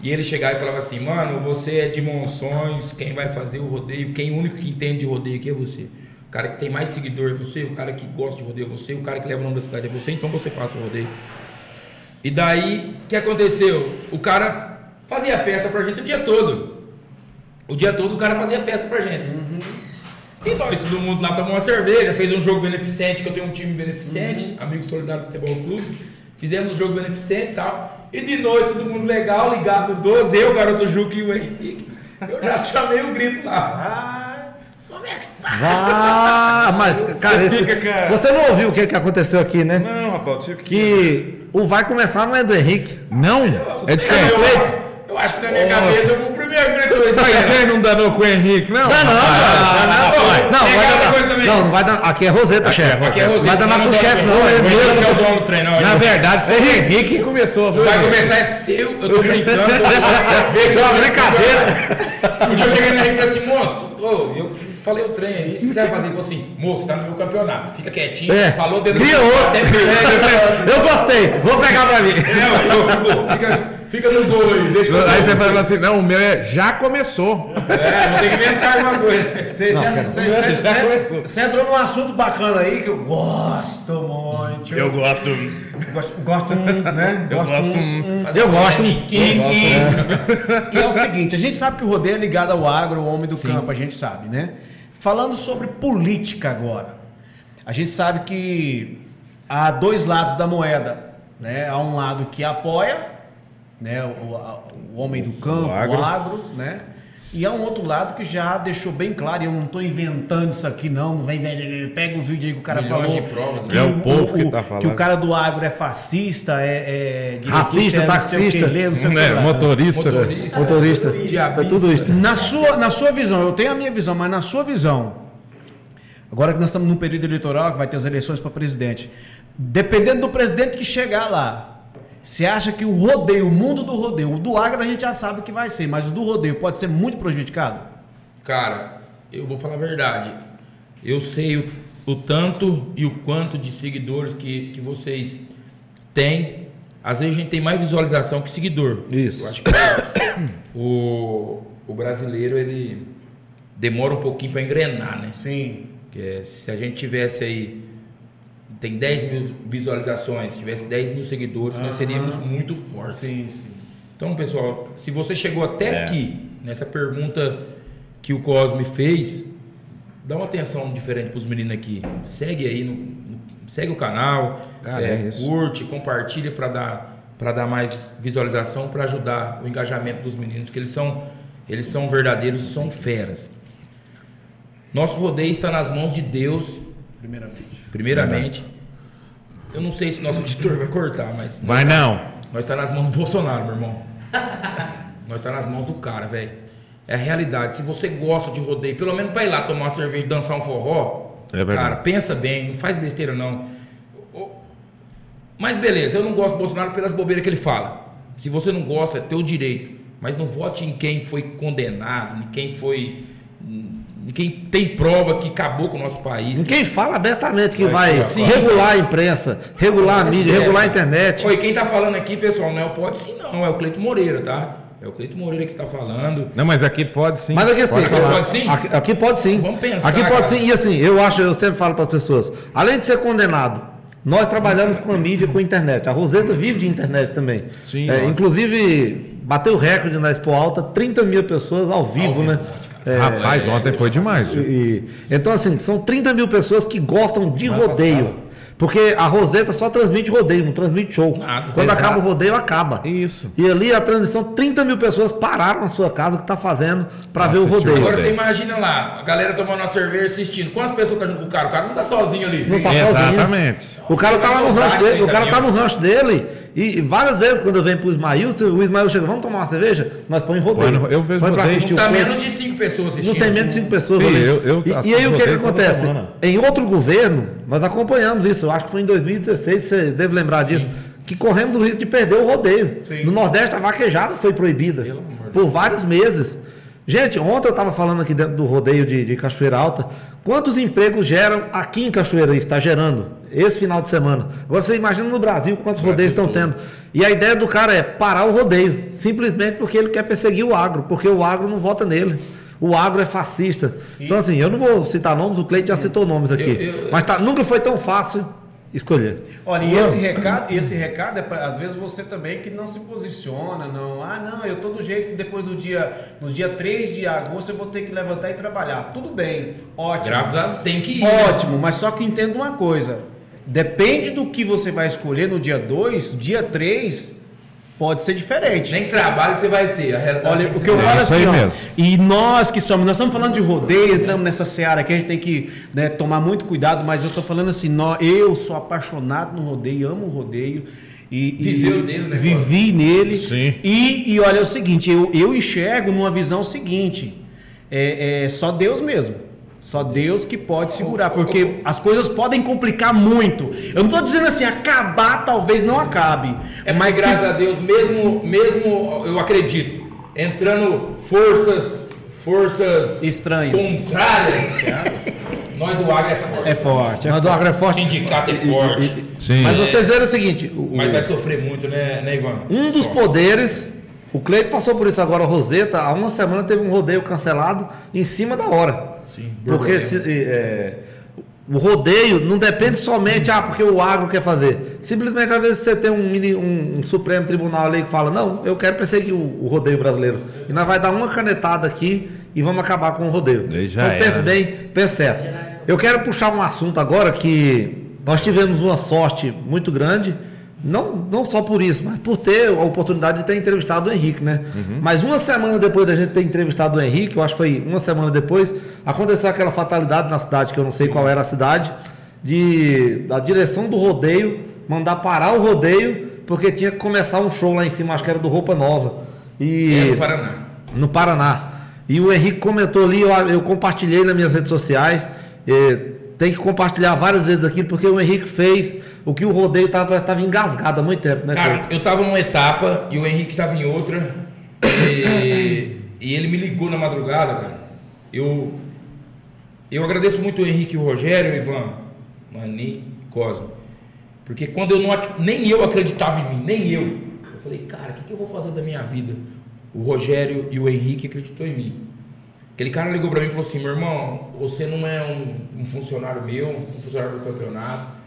E ele chegava e falava assim, mano, você é de Monções, quem vai fazer o rodeio, quem o único que entende de rodeio aqui é você. O cara que tem mais seguidor é você, o cara que gosta de rodeio é você, o cara que leva o nome da cidade é você, então você faça o rodeio. E daí, o que aconteceu? O cara fazia festa pra gente o dia todo. O dia todo o cara fazia festa pra gente. E nós, todo mundo lá tomou uma cerveja, fez um jogo beneficente, que eu tenho um time beneficente, Amigo Solidário Futebol Clube. Fizemos um jogo beneficente e tal. E de noite, todo mundo legal, ligado nos 12, eu, o garoto Juca e o Henrique. Eu já chamei o grito lá. Começar! Ah, mas, cara, esse- fica, cara. você não ouviu o que, que aconteceu aqui, né? Não, rapaz, tive que. Que o vai começar não é do Henrique. Não? É de quem? Eu, eu acho que na minha cabeça eu vou primeiro esse Mas cara. você não danou com o Henrique, não? Dá não, Ah. Não, Tem vai aquela dar, coisa também. não, não vai dar. Aqui é Roseta, chefe. Aqui é Não Roseta, vai não pro dá chefe, não. É Esse é o mesmo. dono do trem, não. Na ele- verdade, foi o Henrique que começou. Vai começar é seu, eu tô brincando. Isso é uma brincadeira. Um dia eu cheguei no Henrique e falei assim, moço, ô, eu falei o trem aí, se quiser fazer, ele falou assim, moço, tá no meu campeonato, fica quietinho, É. falou dentro Cria outro. Até me- Eu gostei. Vou pegar pra mim. É, pô, fica, fica no gol aí, deixa eu Aí você fala assim, não, o meu é já começou. É, vou ter que inventar alguma coisa. Você, já, você, você- já você- começou. você entrou num assunto bacana aí que eu gosto muito. Eu gosto. gosto, gosto né? Eu gosto. Fazer Eu gosto. ranking. E é o seguinte, a gente sabe que o rodeio é ligado ao agro, ao homem do campo, a gente sabe, né? Falando sobre política agora, a gente sabe que há dois lados da moeda, né? Há um lado que apoia, né? O, o homem do campo, o agro. agro. né? E há um outro lado que já deixou bem claro, e eu não estou inventando isso aqui, não. vem, vem, vem, pega os vídeos aí que o cara Milhões falou. de provas, né? que É o povo que tá Que falando. o cara do agro é fascista, é. é Racista, é não sei o taxista. que, lê, o que Né? lá. Motorista. Motorista. Motorista. Diabista. É tudo isso. Na sua, na sua visão, eu tenho a minha visão, mas na sua visão, agora que nós estamos num período eleitoral, que vai ter as eleições para presidente, dependendo do presidente que chegar lá, você acha que o rodeio, o mundo do rodeio, o do agro a gente já sabe que vai ser, mas o do rodeio pode ser muito prejudicado? Cara, eu vou falar a verdade. Eu sei o, o tanto e o quanto de seguidores que, que vocês têm. Às vezes a gente tem mais visualização que seguidor. Isso. Eu acho que o, o brasileiro ele demora um pouquinho para engrenar, né? Sim. Que é, se a gente tivesse aí, tem 10 mil visualizações, se tivesse 10 mil seguidores, nós seríamos muito fortes. Sim, sim. Então, pessoal, se você chegou até aqui, nessa pergunta que o Cosme fez, dá uma atenção diferente para os meninos aqui. Segue aí, no, no- segue o canal, Cara, é, é curte, compartilha para dar para dar mais visualização, para ajudar o engajamento dos meninos, que eles são eles são verdadeiros, são feras. Nosso rodeio está nas mãos de Deus, Primeiramente. primeiramente. Eu não sei se nosso editor vai cortar, mas Vai não. nós tá nas mãos do Bolsonaro, meu irmão. Nós tá nas mãos do cara, velho. É a realidade. Se você gosta de rodeio, pelo menos pra ir lá tomar uma cerveja e dançar um forró, É verdade. cara, pensa bem, não faz besteira não. Mas beleza, eu não gosto do Bolsonaro pelas bobeiras que ele fala. Se você não gosta, é teu direito. Mas não vote em quem foi condenado, em quem foi. Em quem tem prova que acabou com o nosso país. Quem fala abertamente que vai Sim. regular a imprensa, regular a É mídia, sério. regular a internet. Oi, quem tá falando aqui, pessoal, não é o Pode Sim, não, é o Cleito Moreira, tá? É o Cleito Moreira que está falando. Não, mas aqui pode sim. Mas aqui assim, Aqui pode sim? Aqui, aqui pode sim. Vamos pensar, Aqui pode cara. sim. E assim, eu acho, eu sempre falo para as pessoas, além de ser condenado, nós trabalhamos com a mídia, com a internet. A Roseta vive de internet também. Sim, É, inclusive, bateu o recorde na Expo Alta, 30 mil pessoas ao vivo, vivo, né? É, Rapaz, ontem foi demais. viu? e- então, assim, são 30 mil pessoas que gostam de rodeio. Porque a Roseta só transmite rodeio, não transmite show. Nada. Quando Exato. acaba o rodeio, acaba. Isso. E ali a transmissão, 30 mil pessoas pararam na sua casa que está fazendo para ver o rodeio. Agora Rodeio. você imagina lá, a galera tomando uma cerveja assistindo. Quantas pessoas tá junto com o cara? O cara não tá sozinho ali. Não tá sozinho. Exatamente. O cara tá lá no rancho dele, o cara tá no rancho dele. E, várias vezes, quando eu venho pro Ismael, se o Ismael chega, vamos tomar uma cerveja? Nós põe rodeio. Põe no- eu vejo Põe rodeio. Não o tá menos de cinco pessoas assistindo. Não tem menos de cinco pessoas Sim, ali. eu- eu e, e aí o que, que rodeio acontece? Em outro governo, nós acompanhamos isso. Eu acho que foi em 2016, você deve lembrar disso. Que corremos o risco de perder o rodeio. Sim. No Nordeste, a vaquejada foi proibida por vários meses. Gente, ontem eu estava falando aqui dentro do rodeio de, de Cachoeira Alta. Quantos empregos geram aqui em Cachoeira? Está gerando esse final de semana. Agora você imagina no Brasil quantos rodeios estão tendo. E a ideia do cara é parar o rodeio, simplesmente porque ele quer perseguir o agro, porque o agro não vota nele. O agro é fascista. Então, assim, eu não vou citar nomes, o Cleito já citou nomes aqui. Eu- eu- Mas tá, nunca foi tão fácil escolher. Olha, e esse recado, esse recado é para às vezes você também que não se posiciona, não. Ah, não, eu tô do jeito depois do dia, no dia 3 de agosto eu vou ter que levantar e trabalhar. Tudo bem, ótimo. Graças a tem que ir. Ótimo, mas só que entenda uma coisa. Depende do que você vai escolher no dia 2, dia 3 pode ser diferente. Nem trabalho você vai ter. A realidade Olha, que o que eu É falo isso assim, aí ó, mesmo. e nós que somos, nós estamos falando de rodeio, entramos nessa seara aqui, a gente tem que né, tomar muito cuidado, mas eu estou falando assim, nó- eu sou apaixonado no rodeio, amo o rodeio. E, e- Viveu nele, né, Vivi nele. Sim. E, e olha, é o seguinte, eu, eu enxergo numa visão seguinte, é, é só Deus mesmo. Só Deus que pode segurar, porque as coisas podem complicar muito. Eu não estou dizendo assim, acabar talvez não acabe. É mas mas que- graças a Deus, mesmo, mesmo eu acredito, entrando forças, forças Estranhas. contrárias, nós do agro é forte. É forte. É Mas o agro é O forte. sindicato é forte. Sim. Mas vocês viram o seguinte: o- Mas vai sofrer muito, né, né Ivan? Um dos Sofre. poderes, o Cleito passou por isso agora, a Roseta, há uma semana teve um rodeio cancelado em cima da hora. Sim, Porque se- é, o rodeio não depende somente, ah, porque o agro quer fazer. Simplesmente, às vezes, você tem um, mini- um- um Supremo Tribunal ali que fala, não, eu quero perseguir o, o rodeio brasileiro. E nós vai dar uma canetada aqui e vamos acabar com o rodeio. Então pense era. bem, pense certo. Eu quero puxar um assunto agora que nós tivemos uma sorte muito grande Não, não só por isso, mas por ter a oportunidade de ter entrevistado o Henrique, né? Mas uma semana depois da gente ter entrevistado o Henrique, eu acho que foi uma semana depois, aconteceu aquela fatalidade na cidade, que eu não sei qual era a cidade, de da direção do rodeio mandar parar o rodeio, porque tinha que começar um show lá em cima, acho que era do Roupa Nova. E É no Paraná. no Paraná. E o Henrique comentou ali, eu, eu compartilhei nas minhas redes sociais. eh, tem que compartilhar várias vezes aqui, porque o Henrique fez o que o rodeio estava engasgado há muito tempo, né? Cara, eu tava numa etapa e o Henrique tava em outra. E, e ele me ligou na madrugada, cara. Eu, eu agradeço muito o Henrique e o Rogério, o Ivan, Mani, Cosmo. Porque quando eu não nem eu acreditava em mim, nem eu. Eu falei, cara, o que, que eu vou fazer da minha vida? O Rogério e o Henrique acreditou em mim. Aquele cara ligou pra mim e falou assim, meu irmão, você não é um, um funcionário meu, um funcionário do campeonato.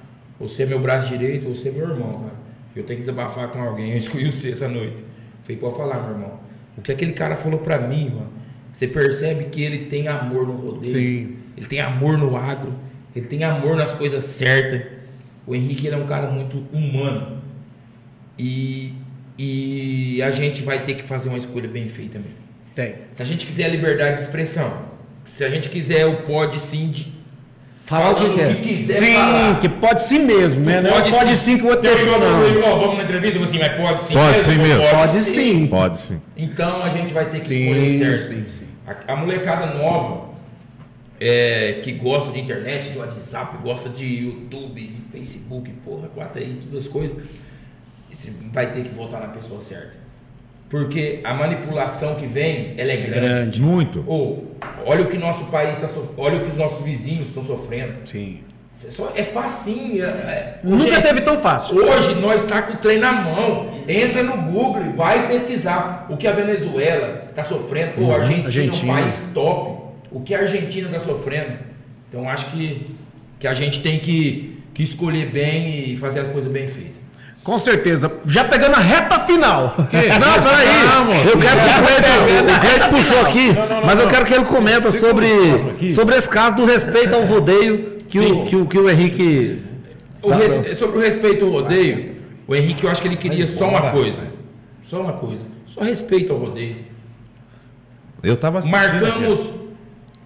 Você é meu braço direito, você é meu irmão, cara. Eu tenho que desabafar com alguém. Eu escolhi você essa noite. Falei, pode falar, meu irmão. O que aquele cara falou pra mim, mano, você percebe que ele tem amor no rodeio. Sim. Ele tem amor no agro. Ele tem amor nas coisas certas. O Henrique ele é um cara muito humano. E, e a gente vai ter que fazer uma escolha bem feita mesmo. Tem. Se a gente quiser a liberdade de expressão, se a gente quiser o pode sim de Falar o que quer. quiser Sim, falar. que pode sim mesmo, né? Não Pode, pode sim que o outro deixou, não. não. Ó, vamos na entrevista, eu vou assim, mas pode sim. Pode sim Ou mesmo. Pode sim. Pode sim. Então a gente vai ter que Sim, escolher certo. sim, sim. A, a molecada nova é, que gosta de internet, de WhatsApp, gosta de YouTube, de Facebook, porra, quatro aí, todas as coisas, você vai ter que votar na pessoa certa. Porque a manipulação que vem, ela é grande. grande. Muito. Ou, olha o que nosso país está sofrendo, olha o que os nossos vizinhos estão sofrendo. Sim. É Só, é facinho. é- é- Nunca Hoje- teve tão fácil. Hoje nós está com o trem na mão. Entra no Google e vai pesquisar o que a Venezuela está sofrendo. Pô, a Argentina, Argentina. é um país top. O que a Argentina está sofrendo. Então acho que, que a gente tem que, que escolher bem e fazer as coisas bem feitas. Com certeza. Já pegando a reta final. Não, peraí. Vamos. Eu quero que o Cleiton puxou aqui, mas eu quero que ele comenta sobre, sobre esse caso do respeito ao rodeio que, o, que, o, que o Henrique. O res- sobre o respeito ao rodeio, o Henrique eu acho que ele queria só uma coisa. Só uma coisa. Só respeito ao rodeio. Eu tava assistindo. Marcamos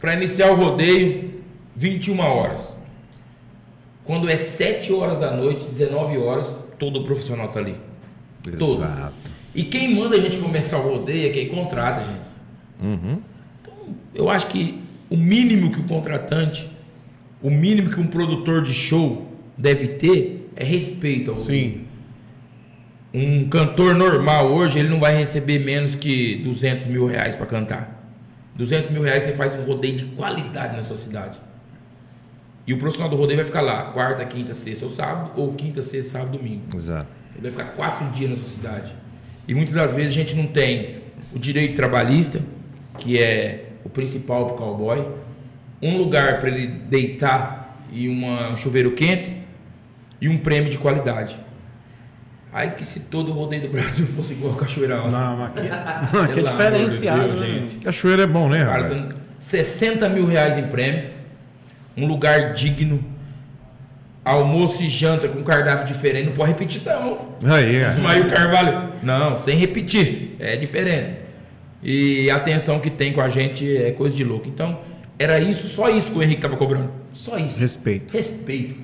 para iniciar o rodeio 21 horas. Quando é 7 horas da noite, 19 horas, todo profissional tá ali. todo. Exato. E quem manda a gente começar o rodeio é quem contrata, gente. Então, eu acho que o mínimo que o contratante, o mínimo que um produtor de show deve ter é respeito ao rodeio. Sim. Um cantor normal hoje, ele não vai receber menos que 200 mil reais para cantar. 200 mil reais você faz um rodeio de qualidade na sua cidade. E o profissional do rodeio vai ficar lá, quarta, quinta, sexta ou sábado, ou quinta, sexta, sábado, domingo. Exato. Ele vai ficar quatro dias na sua cidade. E muitas das vezes a gente não tem o direito trabalhista, que é o principal para o cowboy, um lugar para ele deitar e uma, um chuveiro quente e um prêmio de qualidade. Aí que se todo o rodeio do Brasil fosse igual a Cachoeira Alta. Não, mas aqui, não, aqui é diferenciado, de Deus, né? gente. Cachoeira é bom, né, Cara, rapaz? dando 60 mil reais em prêmio, um lugar digno, almoço e janta com cardápio diferente, não pode repetir não. Aí, é. Ismael Carvalho. Não, sem repetir. É diferente. E a atenção que tem com a gente é coisa de louco. Então, era isso, só isso que o Henrique tava cobrando. Só isso. Respeito. Respeito.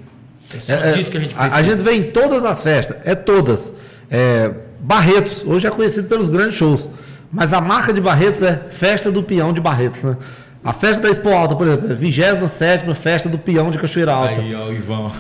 É só É, é, disso que a gente a, precisa. a gente vê em todas as festas, é todas. É, Barretos, hoje é conhecido pelos grandes shows. Mas a marca de Barretos é Festa do Peão de Barretos, né? A festa da Expo Alta, por exemplo, é 27 Festa do Peão de Cachoeira Alta. Aí, ó, Ivão.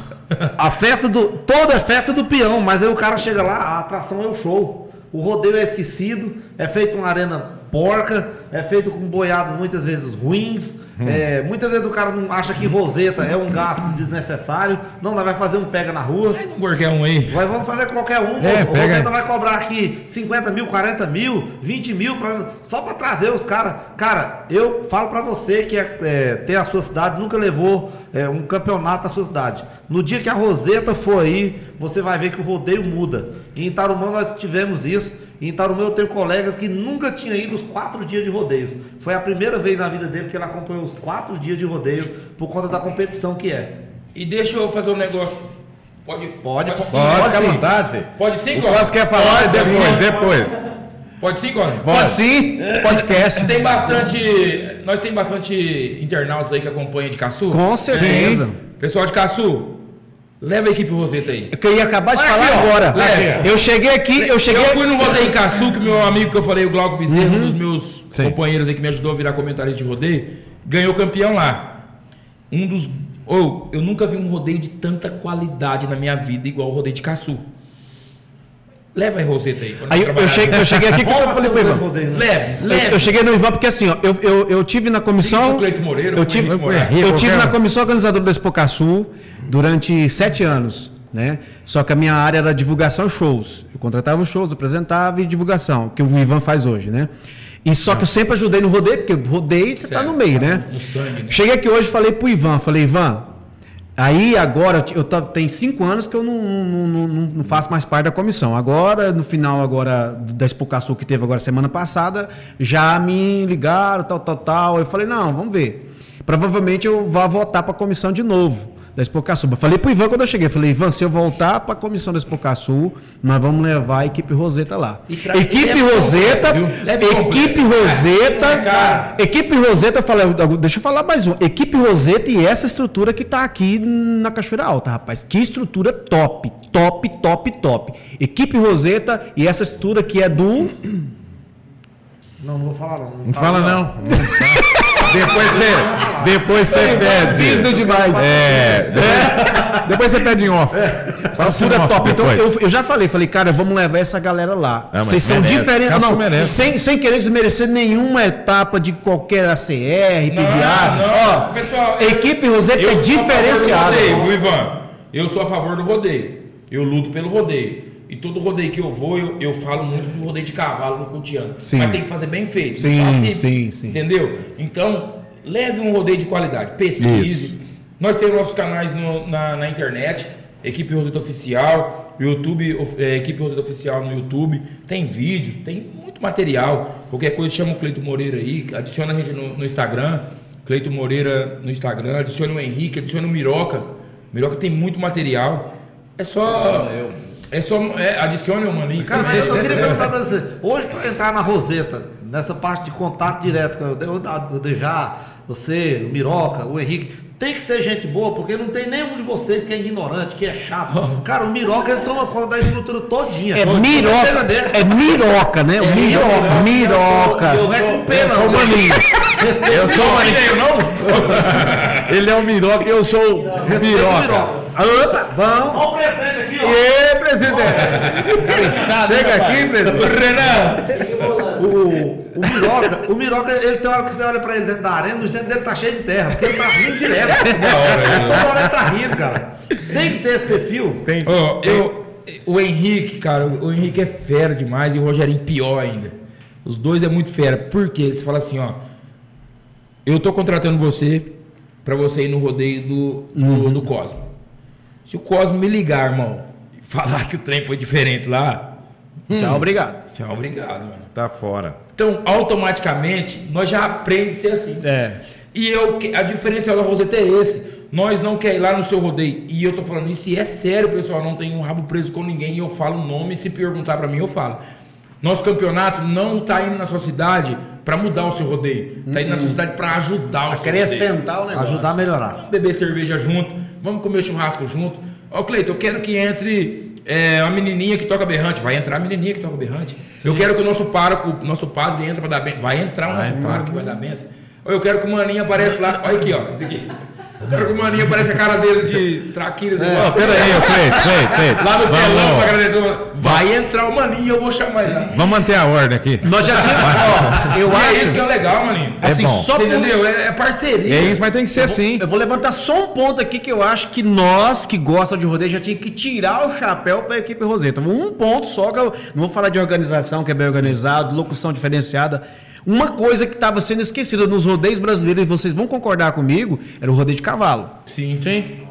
A festa do. Toda é festa do peão, mas aí o cara chega lá, a atração é o show. O rodeio é esquecido, é feito uma arena porca, é feito com boiadas muitas vezes ruins. É, muitas vezes o cara não acha que roseta é um gasto desnecessário. Não, nós vai fazer um pega na rua. Faz um qualquer um aí. Vai, vamos fazer qualquer um. É, o Roseta vai cobrar aqui 50 mil, 40 mil, 20 mil, pra- só para trazer os caras. Cara, eu falo para você que é, é, tem a sua cidade, nunca levou é, um campeonato na sua cidade. No dia que a Roseta for aí, você vai ver que o rodeio muda. E em Tarumã nós tivemos isso. Em Tarumã eu tenho um colega que nunca tinha ido os quatro dias de rodeios. Foi a primeira vez na vida dele que ele acompanhou os quatro dias de rodeio por conta da competição que é. E deixa eu fazer um negócio Pode, Pode, sim. Pode, fica à sim. vontade. Pode sim, O Cosme? Cosme quer falar Pode depois, sim. depois. Pode sim, Cosme? Pode sim, podcast. Tem bastante. Nós tem bastante internautas aí que acompanham de Caçu. Com certeza. Pessoal de Caçu, leva a equipe Roseta aí. Eu ia acabar de Olha falar aqui, agora. Eu cheguei aqui, eu cheguei. Eu fui no rodeio em Caçu, que meu amigo que eu falei, o Glauco Bezerra, um dos meus Sim. companheiros aí que me ajudou a virar comentarista de rodeio, ganhou campeão lá. Um dos. Ou, eu nunca vi um rodeio de tanta qualidade na minha vida igual o rodeio de Caçu. Leva aí, Roseta aí. Aí eu, eu cheguei, eu cheguei aqui que eu falei a pro ser o Ivan. né? Leve, Eu, leve. eu cheguei no Ivan porque assim, ó, eu, eu, eu tive na comissão. Cleito Moreira, Eu tive, Moraes. eu tive na comissão organizadora do Expo Caçu durante sete anos, né? Só que a minha área era divulgação e shows. Eu contratava os shows, apresentava e divulgação, que o Ivan faz hoje, né? E só que eu sempre ajudei no rodeio, porque rodeio você tá Certo. no meio, né? No sangue, né? Cheguei aqui hoje e falei pro Ivan, falei, Ivan, aí agora, eu tô, tem cinco anos que eu não, não, não, não- faço mais parte da comissão. Agora, no final agora da Expo Caçu que teve agora semana passada, já me ligaram, tal, tal, tal. Eu falei, não, vamos ver. Provavelmente eu vou votar para a comissão de novo da Expo Caçu. Eu falei pro Ivan quando eu cheguei, falei, Ivan, se eu voltar para a comissão da Expo Caçu, nós vamos levar a equipe Roseta lá. Equipe Roseta, equipe completo. Roseta, É, cara. Equipe Roseta, falei, deixa eu falar mais um. Equipe Roseta e essa estrutura que tá aqui na Cachoeira Alta, rapaz. Que estrutura top, top, top, top. Equipe Roseta e essa estrutura que é do. Não, não vou falar não. Não fala não. Não fala. Depois você, depois você pede. Business demais. É, depois, depois você pede em off. Fala Estrutura em off top. Então eu, eu já falei, falei, cara, vamos levar essa galera lá. Ah, mas Vocês são merece. diferentes. Não, merece. sem, sem querer desmerecer nenhuma etapa de qualquer ACR, Não, PBA. não. Ó, Pessoal, eu- equipe Roseta eu é sou a favor do diferenciada. rodeio, viu, Ivan? Eu sou a favor do rodeio. Eu luto pelo rodeio. E todo rodeio que eu vou, eu, eu falo muito do rodeio de cavalo no cotidiano. Sim. Mas tem que fazer bem feito. Sim, sim, sim. Entendeu? Então, leve um rodeio de qualidade. Pesquise. Nós temos nossos canais no- na, na internet. Equipe Roseta Oficial. YouTube, é, Equipe Roseta Oficial no YouTube. Tem vídeos, tem muito material. Qualquer coisa, chama o Cleito Moreira aí. Adiciona a gente no, no Instagram. Cleito Moreira no Instagram. Adiciona o Henrique, adiciona o Miroca. Miroca tem muito material. É só. É só. É, adicione o maninho. Cara, mas eu queria né? perguntar pra você. Hoje, para entrar na Roseta, nessa parte de contato direto com o o Dejá, você, o Miroca, o Henrique, tem que ser gente boa, porque não tem nenhum de vocês que é ignorante, que é chato. Cara, o Miroca, ele toma conta da estrutura todinha. É miroca, é miroca, né? O miroca, miroca. É com pena, não. Respeita Eu o sou Miroca. Tem, não? Ele é o Miroca e eu sou o o Miroca. Miroca. Opa, vamos. O presidente! Chega aqui, presidente. Renan! O, o Miroca, o Miroca, ele tem hora que você olha pra ele dentro da arena, os dentes dele tá cheio de terra, porque ele tá rindo direto. Toda hora ele tá rindo, cara. Tem que ter esse perfil. Tem, Ó, eu, o Henrique, cara, o Henrique é fera demais e o Rogerinho pior ainda. Os dois é muito fera. Por quê? Você fala assim, ó. Eu tô contratando você pra você ir no rodeio do, do, do Cosmo. Se o Cosmo me ligar, irmão, falar que o trem foi diferente lá, Tchau, obrigado. tchau, obrigado, mano. Tá fora. Então, automaticamente, nós já aprendemos a ser assim. É. E eu, a diferencial da Roseta é esse. Nós não quer ir lá no seu rodeio. E eu tô falando isso e é sério, pessoal. Não tem um rabo preso com ninguém. E eu falo o nome. Se perguntar pra mim, eu falo. Nosso campeonato não tá indo na sua cidade pra mudar o seu rodeio. Tá indo na sua cidade pra ajudar o seu rodeio. Acrescentar o negócio. Ajudar a melhorar. Vamos beber cerveja junto. Vamos comer churrasco junto. Ó, Cleiton, eu quero que entre é, uma menininha que toca berrante. Vai entrar a menininha que toca berrante. Eu quero que o nosso pároco, nosso padre entre pra dar bem. Vai entrar o nosso pároco que vai dar benção. Ou eu quero que o maninho apareça lá. Olha aqui, ó. Esse aqui. Eu o maninho apareça a cara dele de traquinas. Ó, Oh, pera aí, Cleito, Cleito, Cleito. Lá no telão pra agradecer. Vai entrar o maninho, eu vou chamar ele lá. vamos manter a ordem aqui. Nós já tínhamos. ó, eu E é isso que acho. é legal, maninho. É Assim, bom. só Você entendeu? É, é parceria. É isso, mas tem que ser assim. Eu vou levantar só um ponto aqui que eu acho que nós que gostam de rodeio já tinha que tirar o chapéu para a equipe Roseta. Um ponto só que eu não vou falar de organização, que é bem organizado, locução diferenciada. Uma coisa que estava sendo esquecida nos rodeios brasileiros, e vocês vão concordar comigo, era o rodeio de cavalo. Sim.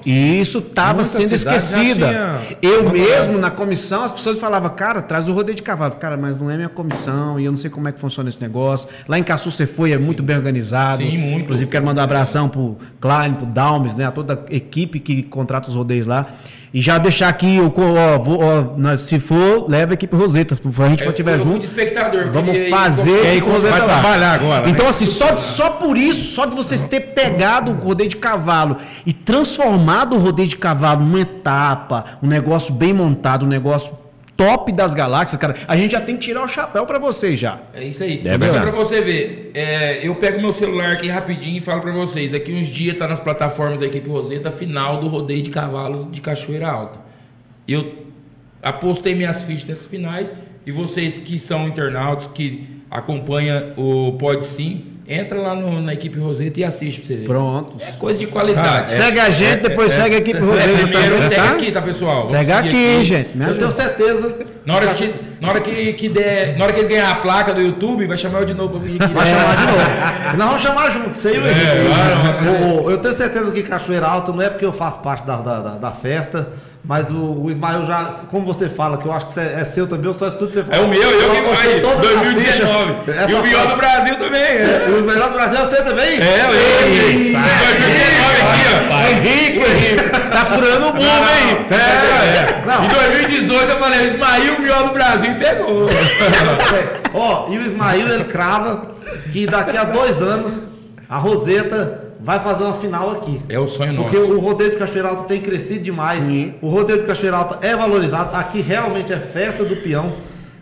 E isso estava sendo esquecida. tinha Eu mesmo, na comissão, as pessoas falavam, cara, traz o rodeio de cavalo. Cara, mas não é minha comissão e eu não sei como é que funciona esse negócio. Lá em Caçu você foi, é muito bem organizado. Sim, muito. Inclusive, quero mandar um abração pro Klein, pro Dalmes, né? A toda a equipe que contrata os rodeios lá. E já deixar aqui, ó, vou- ó, nós- se for, leva a equipe Roseta. Se a gente Eu for tiver eu junto, espectador. vamos fazer aí Roseta vai trabalhar agora, né? Então, assim, só, só por isso, só de vocês ter pegado o rodeio de cavalo e transformado o rodeio de cavalo numa etapa, um negócio bem montado, um negócio top das galáxias, cara, a gente já tem que tirar o chapéu pra vocês já. É isso aí. É Mas só pra você ver, é, eu pego meu celular aqui rapidinho e falo pra vocês. Daqui uns dias tá nas plataformas da equipe Roseta, final do rodeio de cavalos de Cachoeira Alta. Eu apostei minhas fichas nessas finais e vocês que são internautas, que acompanham o Pode Sim, entra lá no- na equipe Roseta e assiste pra você ver. Pronto. É coisa de qualidade. segue a gente, depois segue a equipe É, Roseta primeiro também, segue tá? aqui, tá, pessoal? Vamos Segue seguir aqui, gente. Me Eu tenho certeza. Na hora, que, na hora que, que der, na hora que eles ganharem a placa do YouTube, vai chamar eu de novo pra vir aqui. Vai chamar de novo. Nós vamos chamar junto, você e o Henrique. Eu- Eu tenho certeza que Cachoeira Alta não é porque eu faço parte da, da, da- da festa, mas o, o Ismael já, como você fala, que eu acho que é, é seu também, eu só estudo você É o meu, eu que vai. todas as 2019. fichas. E o pior fase- do Brasil também. É, Os melhores do Brasil é você também? é eu. Em 2019 aqui, Henrique, Henrique, tá furando o mundo, ó. hein? É, Não. Em 2018 eu falei, Ismael, o melhor do Brasil, e pegou. Ó, e o Ismael ele crava que daqui a dois anos a Roseta vai fazer uma final aqui. É o sonho Porque nosso. o rodeio de Cachoeira Alta tem crescido demais. O rodeio de Cachoeira Alta é valorizado. Aqui realmente é festa do peão.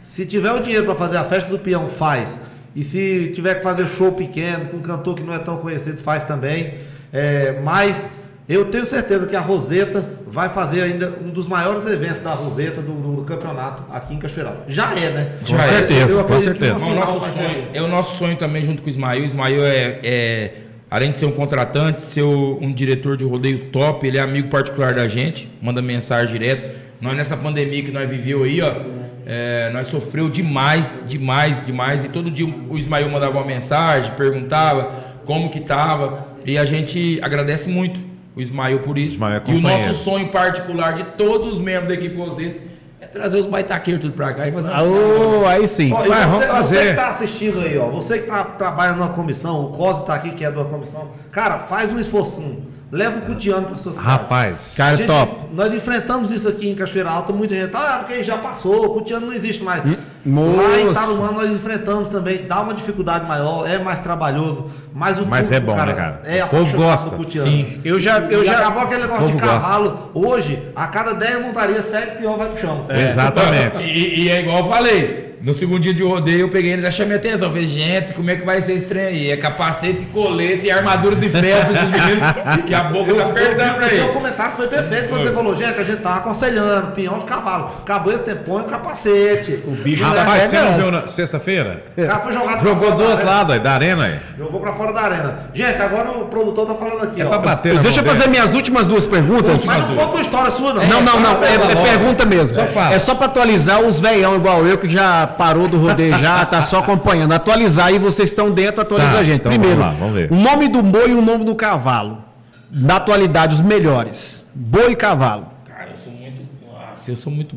Se tiver o dinheiro para fazer a festa do peão, faz. E se tiver que fazer show pequeno, com um cantor que não é tão conhecido, faz também. É, mas eu tenho certeza que a Roseta vai fazer ainda um dos maiores eventos da Roseta do, do- do campeonato aqui em Cachoeira Alta. Já é, né? Com certeza, Eu com acredito que certeza. uma Mas o final nosso sonho, é o nosso sonho também junto com o Ismael. O Ismael é, é, além de ser um contratante, ser um diretor de rodeio top, ele é amigo particular da gente, manda mensagem direto. Nós nessa pandemia que nós viveu aí, ó, é, nós sofreu demais, demais, demais. E todo dia o Ismael mandava uma mensagem, perguntava como que tava. E a gente agradece muito o Ismael por isso. Ismael é e o nosso sonho particular de todos os membros da equipe Roseta é trazer os baitaqueiros tudo pra cá e fazer uma Alô, aí sim. Ó, Vai, você, você que tá assistindo aí, ó, você que tra- trabalha numa comissão, o Cosa tá aqui, que é de uma comissão, cara, faz um esforcinho. Leva o Cutiano para suas cidade. Rapaz. Cara, Gente, top. Nós enfrentamos isso aqui em Cachoeira Alta, muita gente, ah, porque já passou, o Cutiano não existe mais. Lá em moço. Tarumã nós enfrentamos também, dá uma dificuldade maior, é mais trabalhoso, mas o Mas é público, bom, né, cara? É O povo apaixonado gosta. Sim. Eu já, eu e já, acabou aquele negócio de povo gosta. cavalo. Hoje, a cada 10 montarias, 7 peão vai pro chão. Exatamente. E, e é igual eu falei. No segundo dia de rodeio, eu peguei ele já chamei a atenção. Falei, gente, como é que vai ser esse trem aí? É capacete, colete e armadura de ferro pra esses meninos, que a boca tá apertando pra O seu eles. comentário foi perfeito quando você falou, gente, a gente tá aconselhando, pinhão de cavalo. Acabou esse tempo, põe o capacete. O bicho não tá é- Rapaz, você não viu na sexta-feira? O cara foi jogado pra Jogou fora do outro lado aí, da arena aí. Jogou pra fora da arena. Gente, agora o produtor tá falando aqui, É ó. pra bater na Deixa eu fazer dele. minhas últimas duas perguntas. Mas não conta uma história sua, não. Não, não, não. É, é pergunta mesmo. É só pra atualizar os veião igual eu, que já parou do rodeio já, tá só acompanhando. Atualizar aí, vocês estão dentro, atualiza Tá, a gente. então Primeiro, vamos lá, vamos ver. o nome do boi e o nome do cavalo. Da atualidade, os melhores. Boi e cavalo. Cara, eu sou muito. Nossa, eu sou muito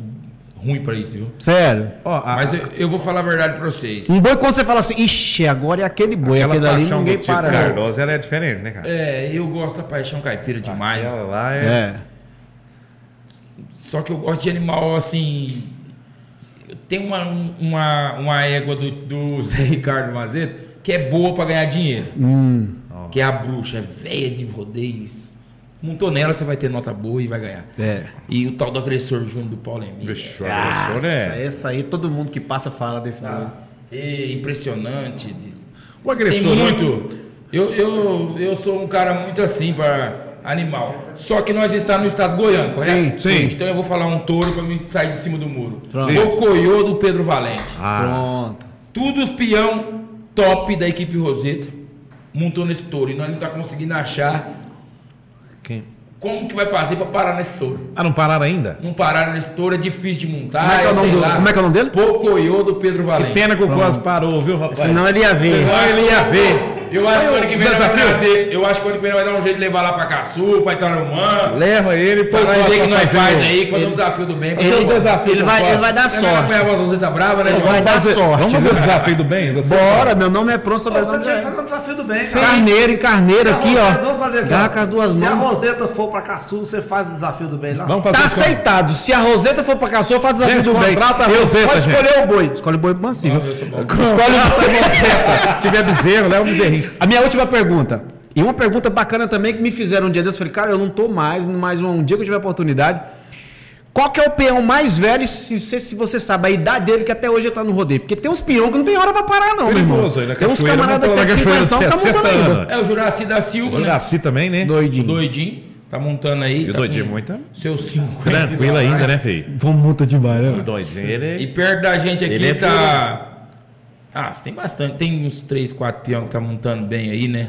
ruim pra isso, viu? Sério. Ó, a, Mas eu, eu vou falar a verdade pra vocês. Um boi quando você fala assim, ixi, agora é aquele boi, aquela aquele ali paixão ninguém do Tito para. não. Cardoso, ela é diferente, né, cara? É, eu gosto da paixão caipira demais. Aquela lá é... É. Só que eu gosto de animal assim. Tem uma, um- uma, uma égua do, do Zé Ricardo Mazeto que é boa pra ganhar dinheiro. Que é a bruxa, é velha de rodeios. Montou nela, você vai ter nota boa e vai ganhar. É. E o tal do agressor Júnior do Paulo Emílio. Vixe, agressor é... essa aí, todo mundo que passa fala desse boi. É impressionante. de- O agressor... Tem muito. Eu, eu, eu sou um cara muito assim para animal. Só que nós estamos no estado goiano, correto? Sim, sim. Então eu vou falar um touro para me sair de cima do muro. Pronto. O coiô do Pedro Valente. Ah, Pronto. Tudo os peão top da equipe Roseta montou nesse touro. E nós não tá conseguindo achar quem? como que vai fazer para parar nesse touro. Ah, não pararam ainda? Não pararam nesse touro, é difícil de montar. Como é que é o nome sei do- lá. como é que é o nome dele? Pocoyo do Pedro Valente. Pena que o quase parou, viu, rapaz? Senão ele ia ver. Senão ele ia ver. Eu acho que o ano que vem vai fazer. Eu acho que o ano que vem vai dar um jeito de levar lá pra Caçu, pra Itarumã. Leva ele Pra nós ver o que nós faz aí, fazer um desafio do bem. Ele- Ele desafio Ele vai, ele vai dar vai sorte. voz tá brava, né? Ele vai dar sorte. Vamos fazer o desafio do bem? Você- Bora, meu nome é pronto sobre Você tinha que fazer um desafio do bem, cara. Carneiro em carneiro aqui, ó. Vamos fazer aqui, Dá com as duas Se a mãos. Roseta for pra Caçu, você faz o desafio do bem lá. Vamos fazer Tá aceitado. Se a Roseta for pra Caçu, faz o desafio do bem. Eu- Roseta, Pode escolher o boi. Escolhe o boi bom. Escolhe o boi Se tiver bezerro, leva o bezerrinho. A minha última pergunta. E uma pergunta bacana também que me fizeram um dia desses. Eu falei, cara, eu não tô mais, mais um dia que eu tiver oportunidade. Qual que é o peão mais velho, se, se, se você sabe, a idade dele que até hoje ele tá no rodeio? Porque tem uns peão que não tem hora pra parar, não, meu irmão. Perigoso, na Tem uns camaradas que montou tem na cachoeira 50 anos, tá 60 montando ainda. É o Juraci da Silva, O né? Daci também, né? Doidinho. Doidinho. Tá montando aí. E o tá doidinho com muito Seus 50. tranquilo ainda, né, filho? Vão multa demais, né? O doidinho, ele... E perto da gente aqui Ele é tá. Ah, você tem bastante. Tem uns 3, 4 peão que tá montando bem aí, né?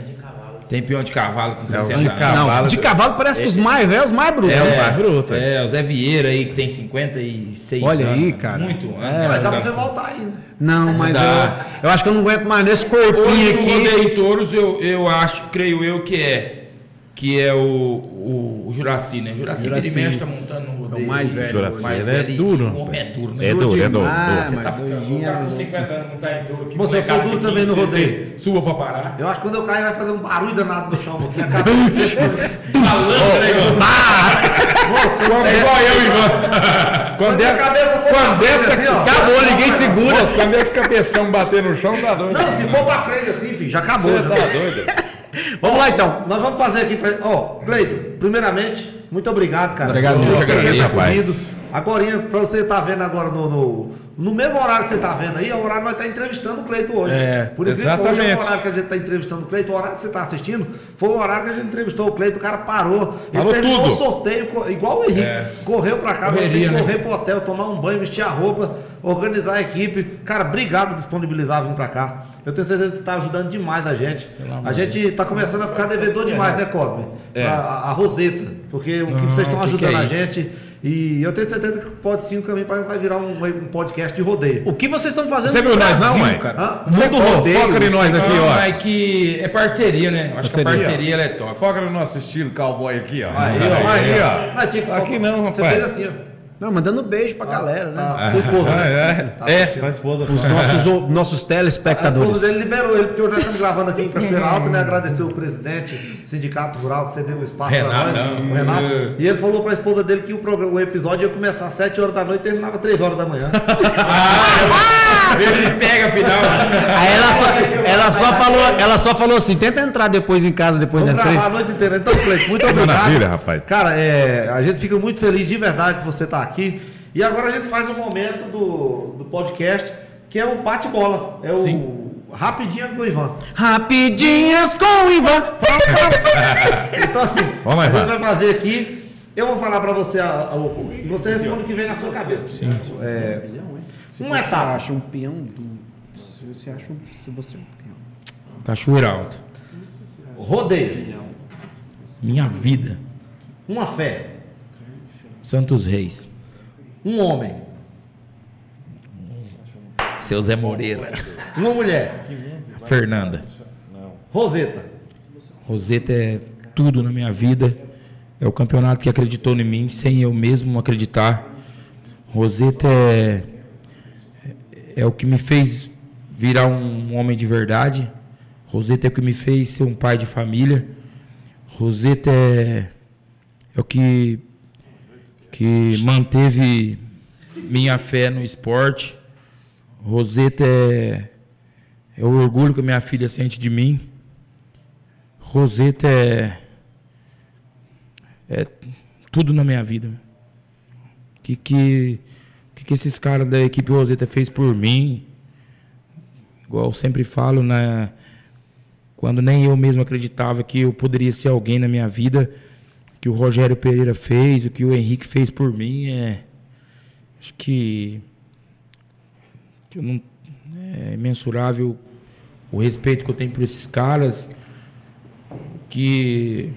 Tem peão de cavalo com 60 de anos. cavalo. Não, de cavalo parece que os mais velhos, os mais brutos. É, né? o mais bruto. É, o Zé Vieira aí que tem 56 Olha anos. aí, cara. Muito É, ano. Vai dar pra você voltar ainda. Não, mas Dá. eu, eu acho que eu não aguento mais nesse corpinho Hoje no aqui. rodeio em touros, eu, eu acho, creio eu, que é. Que é o, o, o Juraci, né? O Juraci, Juraci. vira e mexe tá montando no rodeio. É o mais velho Juraci, mais ele é velho e- duro, O homem é duro, né? É duro, é duro. Ah, duro. Você tá ficando. O cara com é 50 anos não tá em que Você, eu sou duro também no 15, rodeio. 16, Suba pra parar. Eu acho que quando eu cair vai fazer um barulho danado no chão. Minha cabeça. Falando, né, Igor? É igual eu, Ivan. Quando é- cabeça for quando essa- assim, ó. Acabou, ninguém segura. Quando esse cabeção bater no chão, dá doido. Não, se for pra frente assim, filho, já acabou. Você tá doido. Vamos lá então. Nós vamos fazer aqui pra. Ó, Cleito, primeiramente, muito obrigado, cara. Obrigado, ter agradeço. Agora, pra você estar vendo agora no, no, no mesmo horário que você está vendo aí, é o horário que nós estamos entrevistando o Cleito hoje. É, Por exemplo, hoje é o horário que a gente está entrevistando o Cleito, o horário que você está assistindo, foi o horário que a gente entrevistou o Cleito, o cara parou. Ele terminou tudo. o sorteio, igual o Henrique. É. Correu pra casa, Correria, tem que né? correr pro hotel, tomar um banho, vestir a roupa, organizar a equipe. Cara, obrigado por disponibilizar vir pra cá. Eu tenho certeza que você está ajudando demais a gente. A gente está começando a ficar devedor demais, né, Cosme? É. A, a- Roseta. Porque o que Não, vocês estão que que ajudando é a gente. E eu tenho certeza que pode sim o caminho parece que vai virar um, um podcast de rodeio. O que vocês estão fazendo Você viu nós não, mãe? cara? Mundo rodeio. Foca em nós aqui, ó. é que é parceria, né? Acho que a Parceria. parceria ela é top. Foca no nosso estilo cowboy aqui, ó. Aí, ó. Aí, ó. Só- Aqui não, Você rapaz. fez assim, ó. Não, mandando beijo pra galera, né? Tá, sua esposa. Ah, né? é. Tá É, assistindo. a esposa. Os nossos, o- nossos A esposa telespectadores. dele liberou ele, porque hoje nós estamos gravando aqui em Cachoeira Alta, né? Agradecer o presidente do Sindicato Rural que cedeu o espaço para Renato, nós, não. o Renato. E ele falou para a esposa dele que o, programa, o episódio ia começar às 7 horas da noite e terminava às 3 horas da manhã. Vê se pega afinal. Aí ela só, ela, só falou, ela só falou assim: tenta entrar depois em casa depois Vamos das gravar três. a noite inteira. Então, Cleiton, muito obrigado. Maravilha, rapaz. Cara, é, a gente fica muito feliz de verdade que você está aqui. E agora a gente faz um momento do, do podcast que é o bate-bola. É o Rapidinho com o Ivan. Rapidinhas com o Ivan. Então, assim, Vamos lá, a gente Ivan. vai fazer aqui. Eu vou falar para você a- a- e você responde o que vem na sua cabeça. Sim. É, uma etapa. acha um peão do. Se você acha um, se você é um peão. Cachoeira alta. Rodeio. Minha vida. Uma fé. Santos Reis. Um homem. Seu Zé Moreira. Uma mulher. Fernanda. Roseta. Roseta é tudo na minha vida. É o campeonato que acreditou em mim, sem eu mesmo acreditar. Roseta é, é o que me fez virar um homem de verdade. Roseta é o que me fez ser um pai de família. Roseta é, é o que, que manteve minha fé no esporte. Roseta é, é o orgulho que minha filha sente de mim. Roseta é, é tudo na minha vida. O que, que, que, que esses caras da equipe Roseta fez por mim? Igual eu sempre falo, né? Quando nem eu mesmo acreditava que eu poderia ser alguém na minha vida, que o Rogério Pereira fez, o que o Henrique fez por mim, é. Acho que. que não, é imensurável o respeito que eu tenho por esses caras que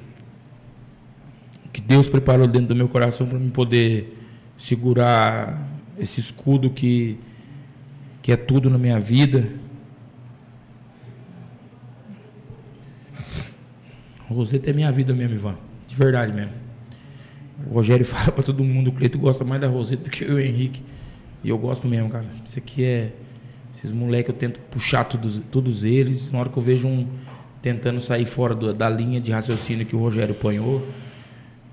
que Deus preparou dentro do meu coração para me poder segurar esse escudo que que é tudo na minha vida. Roseta é minha vida mesmo, Ivan. De verdade mesmo. O Rogério fala pra todo mundo, o Cleito gosta mais da Roseta do que eu e o Henrique. E eu gosto mesmo, cara. Isso aqui é. Esses moleques eu tento puxar todos, todos eles. Na hora que eu vejo um tentando sair fora do- da linha de raciocínio que o Rogério apanhou,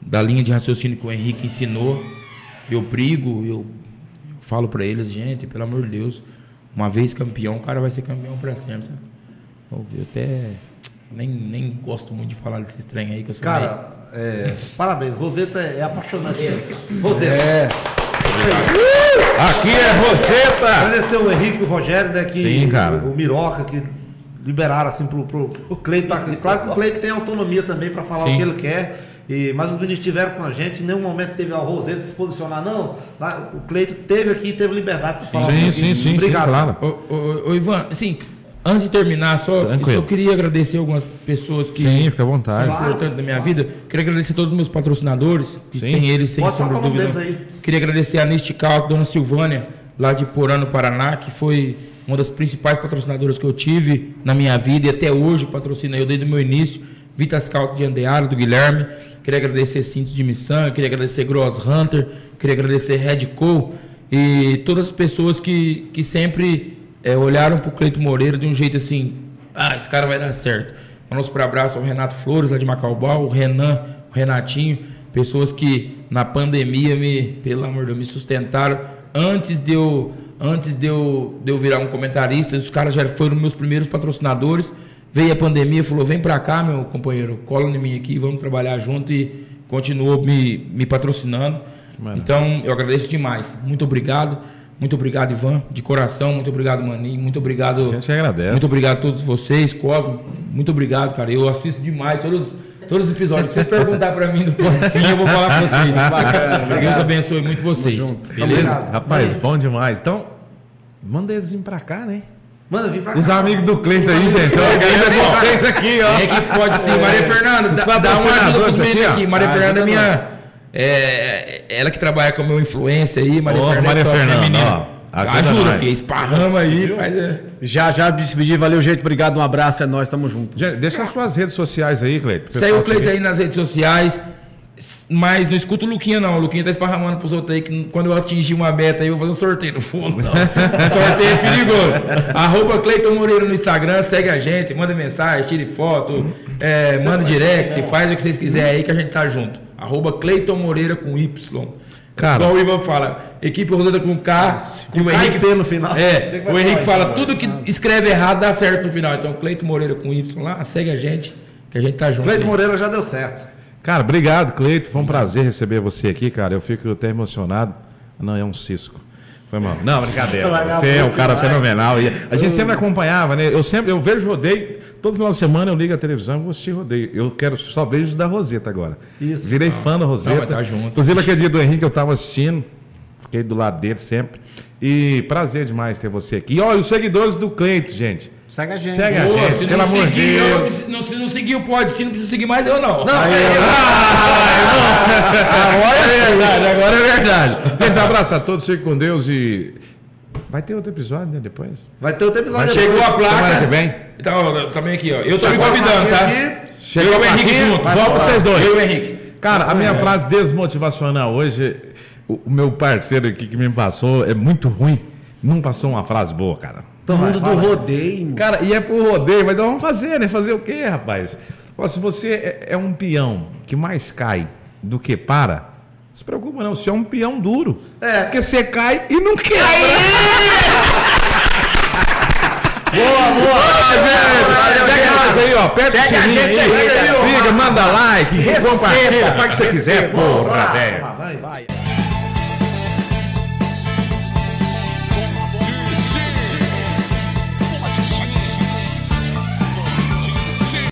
da linha de raciocínio que o Henrique ensinou, eu brigo, eu falo pra eles, gente, pelo amor de Deus, uma vez campeão, o cara vai ser campeão pra sempre, sabe? Eu, eu até nem, nem gosto muito de falar desses trem aí, que eu sou meio- Cara, é, parabéns. Roseta é apaixonante. Roseta. É. Aqui é Roseta! Agradecer o Henrique e o Rogério, né? Que Sim, cara. O, o Miroca, que liberaram assim pro, pro, pro Cleito. Tá, claro que o Cleito tem autonomia também para falar Sim. o que ele quer. E, mas os meninos estiveram com a gente, em nenhum momento teve a Roseta se posicionar, não. Lá, o Cleito teve aqui e teve liberdade para falar. Sim, sim, sim, Obrigado. sim, claro. Ô, ô, ô, Ivan, assim, antes de terminar, só, Tranquilo. só queria agradecer algumas pessoas que Sim, fica à vontade. são importantes na minha vida. Queria agradecer a todos os meus patrocinadores, que Sim. sem eles, sem Pode sombra de dúvida. Queria agradecer a Nistical, Dona Silvânia, lá de Porã, no Paraná, que foi uma das principais patrocinadoras que eu tive na minha vida e até hoje patrocina eu desde o meu início. Vitas Scout de Andeara, do Guilherme. Queria agradecer Cintos de Missão, queria agradecer Gross Hunter, queria agradecer Red Co. E todas as pessoas que, que sempre eh, olharam pro Cleito Moreira de um jeito assim: ah, esse cara vai dar certo. Um nosso abraço ao Renato Flores, lá de Macaubal, o Renan, o Renatinho, pessoas que na pandemia me, pelo amor de Deus, me sustentaram antes de eu, antes de eu, de eu virar um comentarista. Os caras já foram meus primeiros patrocinadores. Veio a pandemia, falou: vem pra cá, meu companheiro, cola em mim aqui, vamos trabalhar junto e continuou me, me patrocinando. Mano. Então, eu agradeço demais. Muito obrigado. Muito obrigado, Ivan, de coração. Muito obrigado, Maninho. Muito obrigado. A gente agradece. Muito obrigado a todos vocês, Cosmo. Muito obrigado, cara. Eu assisto demais todos, todos os episódios. que vocês perguntar pra mim do Pode Sim, eu vou falar com vocês. Bacana. Deus abençoe muito vocês. Beleza? Obrigado. Rapaz, bom demais. Então, manda eles vir pra cá, né? Manda vir pra cá. Os amigos do Cleiton aí, gente. Eu quero vocês aqui, ó. É que pode sim. Maria Fernanda, dá, dá uma ajuda pros meninos aqui, ó. aqui. Maria Ah, Fernanda é minha. É, ela que trabalha como influência aí. Maria Ó, Fernanda Maria é top, Fernanda, ó. Ajuda nós. filha. Esparrama aí, faz. é. Já, já me despedir. Valeu, gente. Obrigado. Um abraço. É nóis. Tamo junto. Gente, deixa as suas redes sociais aí, Cleiton. pro Saiu o seguir. aí nas redes sociais. Mas não escuta o Luquinha, não. O Luquinha tá esparramando pros outros aí que quando eu atingir uma meta aí, eu vou fazer um sorteio no fundo. Não. sorteio é perigoso. Arroba Cleiton Moreira no Instagram, segue a gente, manda mensagem, tire foto, é, manda direct, faz o que vocês quiserem aí que a gente tá junto. Arroba Cleiton Moreira com Y. Cara. Igual o Ivan fala, equipe Rosada com K e o K e Henrique P no final. É, o Henrique fala tudo que escreve errado dá certo no final. Então, Cleiton Moreira com Y lá, segue a gente, que a gente tá junto. Cleito aí. Moreira já deu certo. Cara, obrigado, Cleiton. Foi um prazer receber você aqui, cara. Eu fico até emocionado. Não, é um cisco. Foi mal. Não, brincadeira. Você é um cara fenomenal. E a gente sempre acompanhava, né? Eu sempre, eu vejo rodeio. Todo final de semana eu ligo a televisão e vou assistir rodeio. Eu quero só vejo os da Roseta agora. Isso. Virei fã da Roseta. Não, tá junto. Inclusive aquele dia do Henrique eu tava assistindo. Fiquei do lado dele sempre. E prazer demais ter você aqui. E olha, os seguidores do Cleiton, gente. Segue a gente. Segue a gente, se pelo não amor de seguir, eu não Deus. não, se não seguir o pode, se não precisa seguir mais, eu não. Não, Agora é verdade, agora é verdade. Gente, um abraço a todos, fiquem com Deus e. Vai ter outro episódio, né? Depois. Vai ter outro episódio. Mas chegou a depois. placa. Semana que vem. Então, também aqui, ó. Eu tô me Chegou a convidando, tá? Chegou o Henrique junto. embora. vocês dois. Eu e o Henrique. Cara, a minha frase desmotivacional hoje, o, o meu parceiro aqui que me passou é muito ruim. Não passou uma frase boa, cara. Então mundo do rodeio. mano. Cara, e é pro rodeio, mas vamos fazer, né? Fazer o quê, rapaz? Ó, se você é, é um peão que mais cai do que para, não se preocupa não, você é um peão duro. É. Porque você cai e não quebra. Boa, boa. Segue nós aí, ó. Aperta o sininho gente aí. aí, Liga, manda like, compartilha, faz o que você quiser, porra, velho. vai. Vai.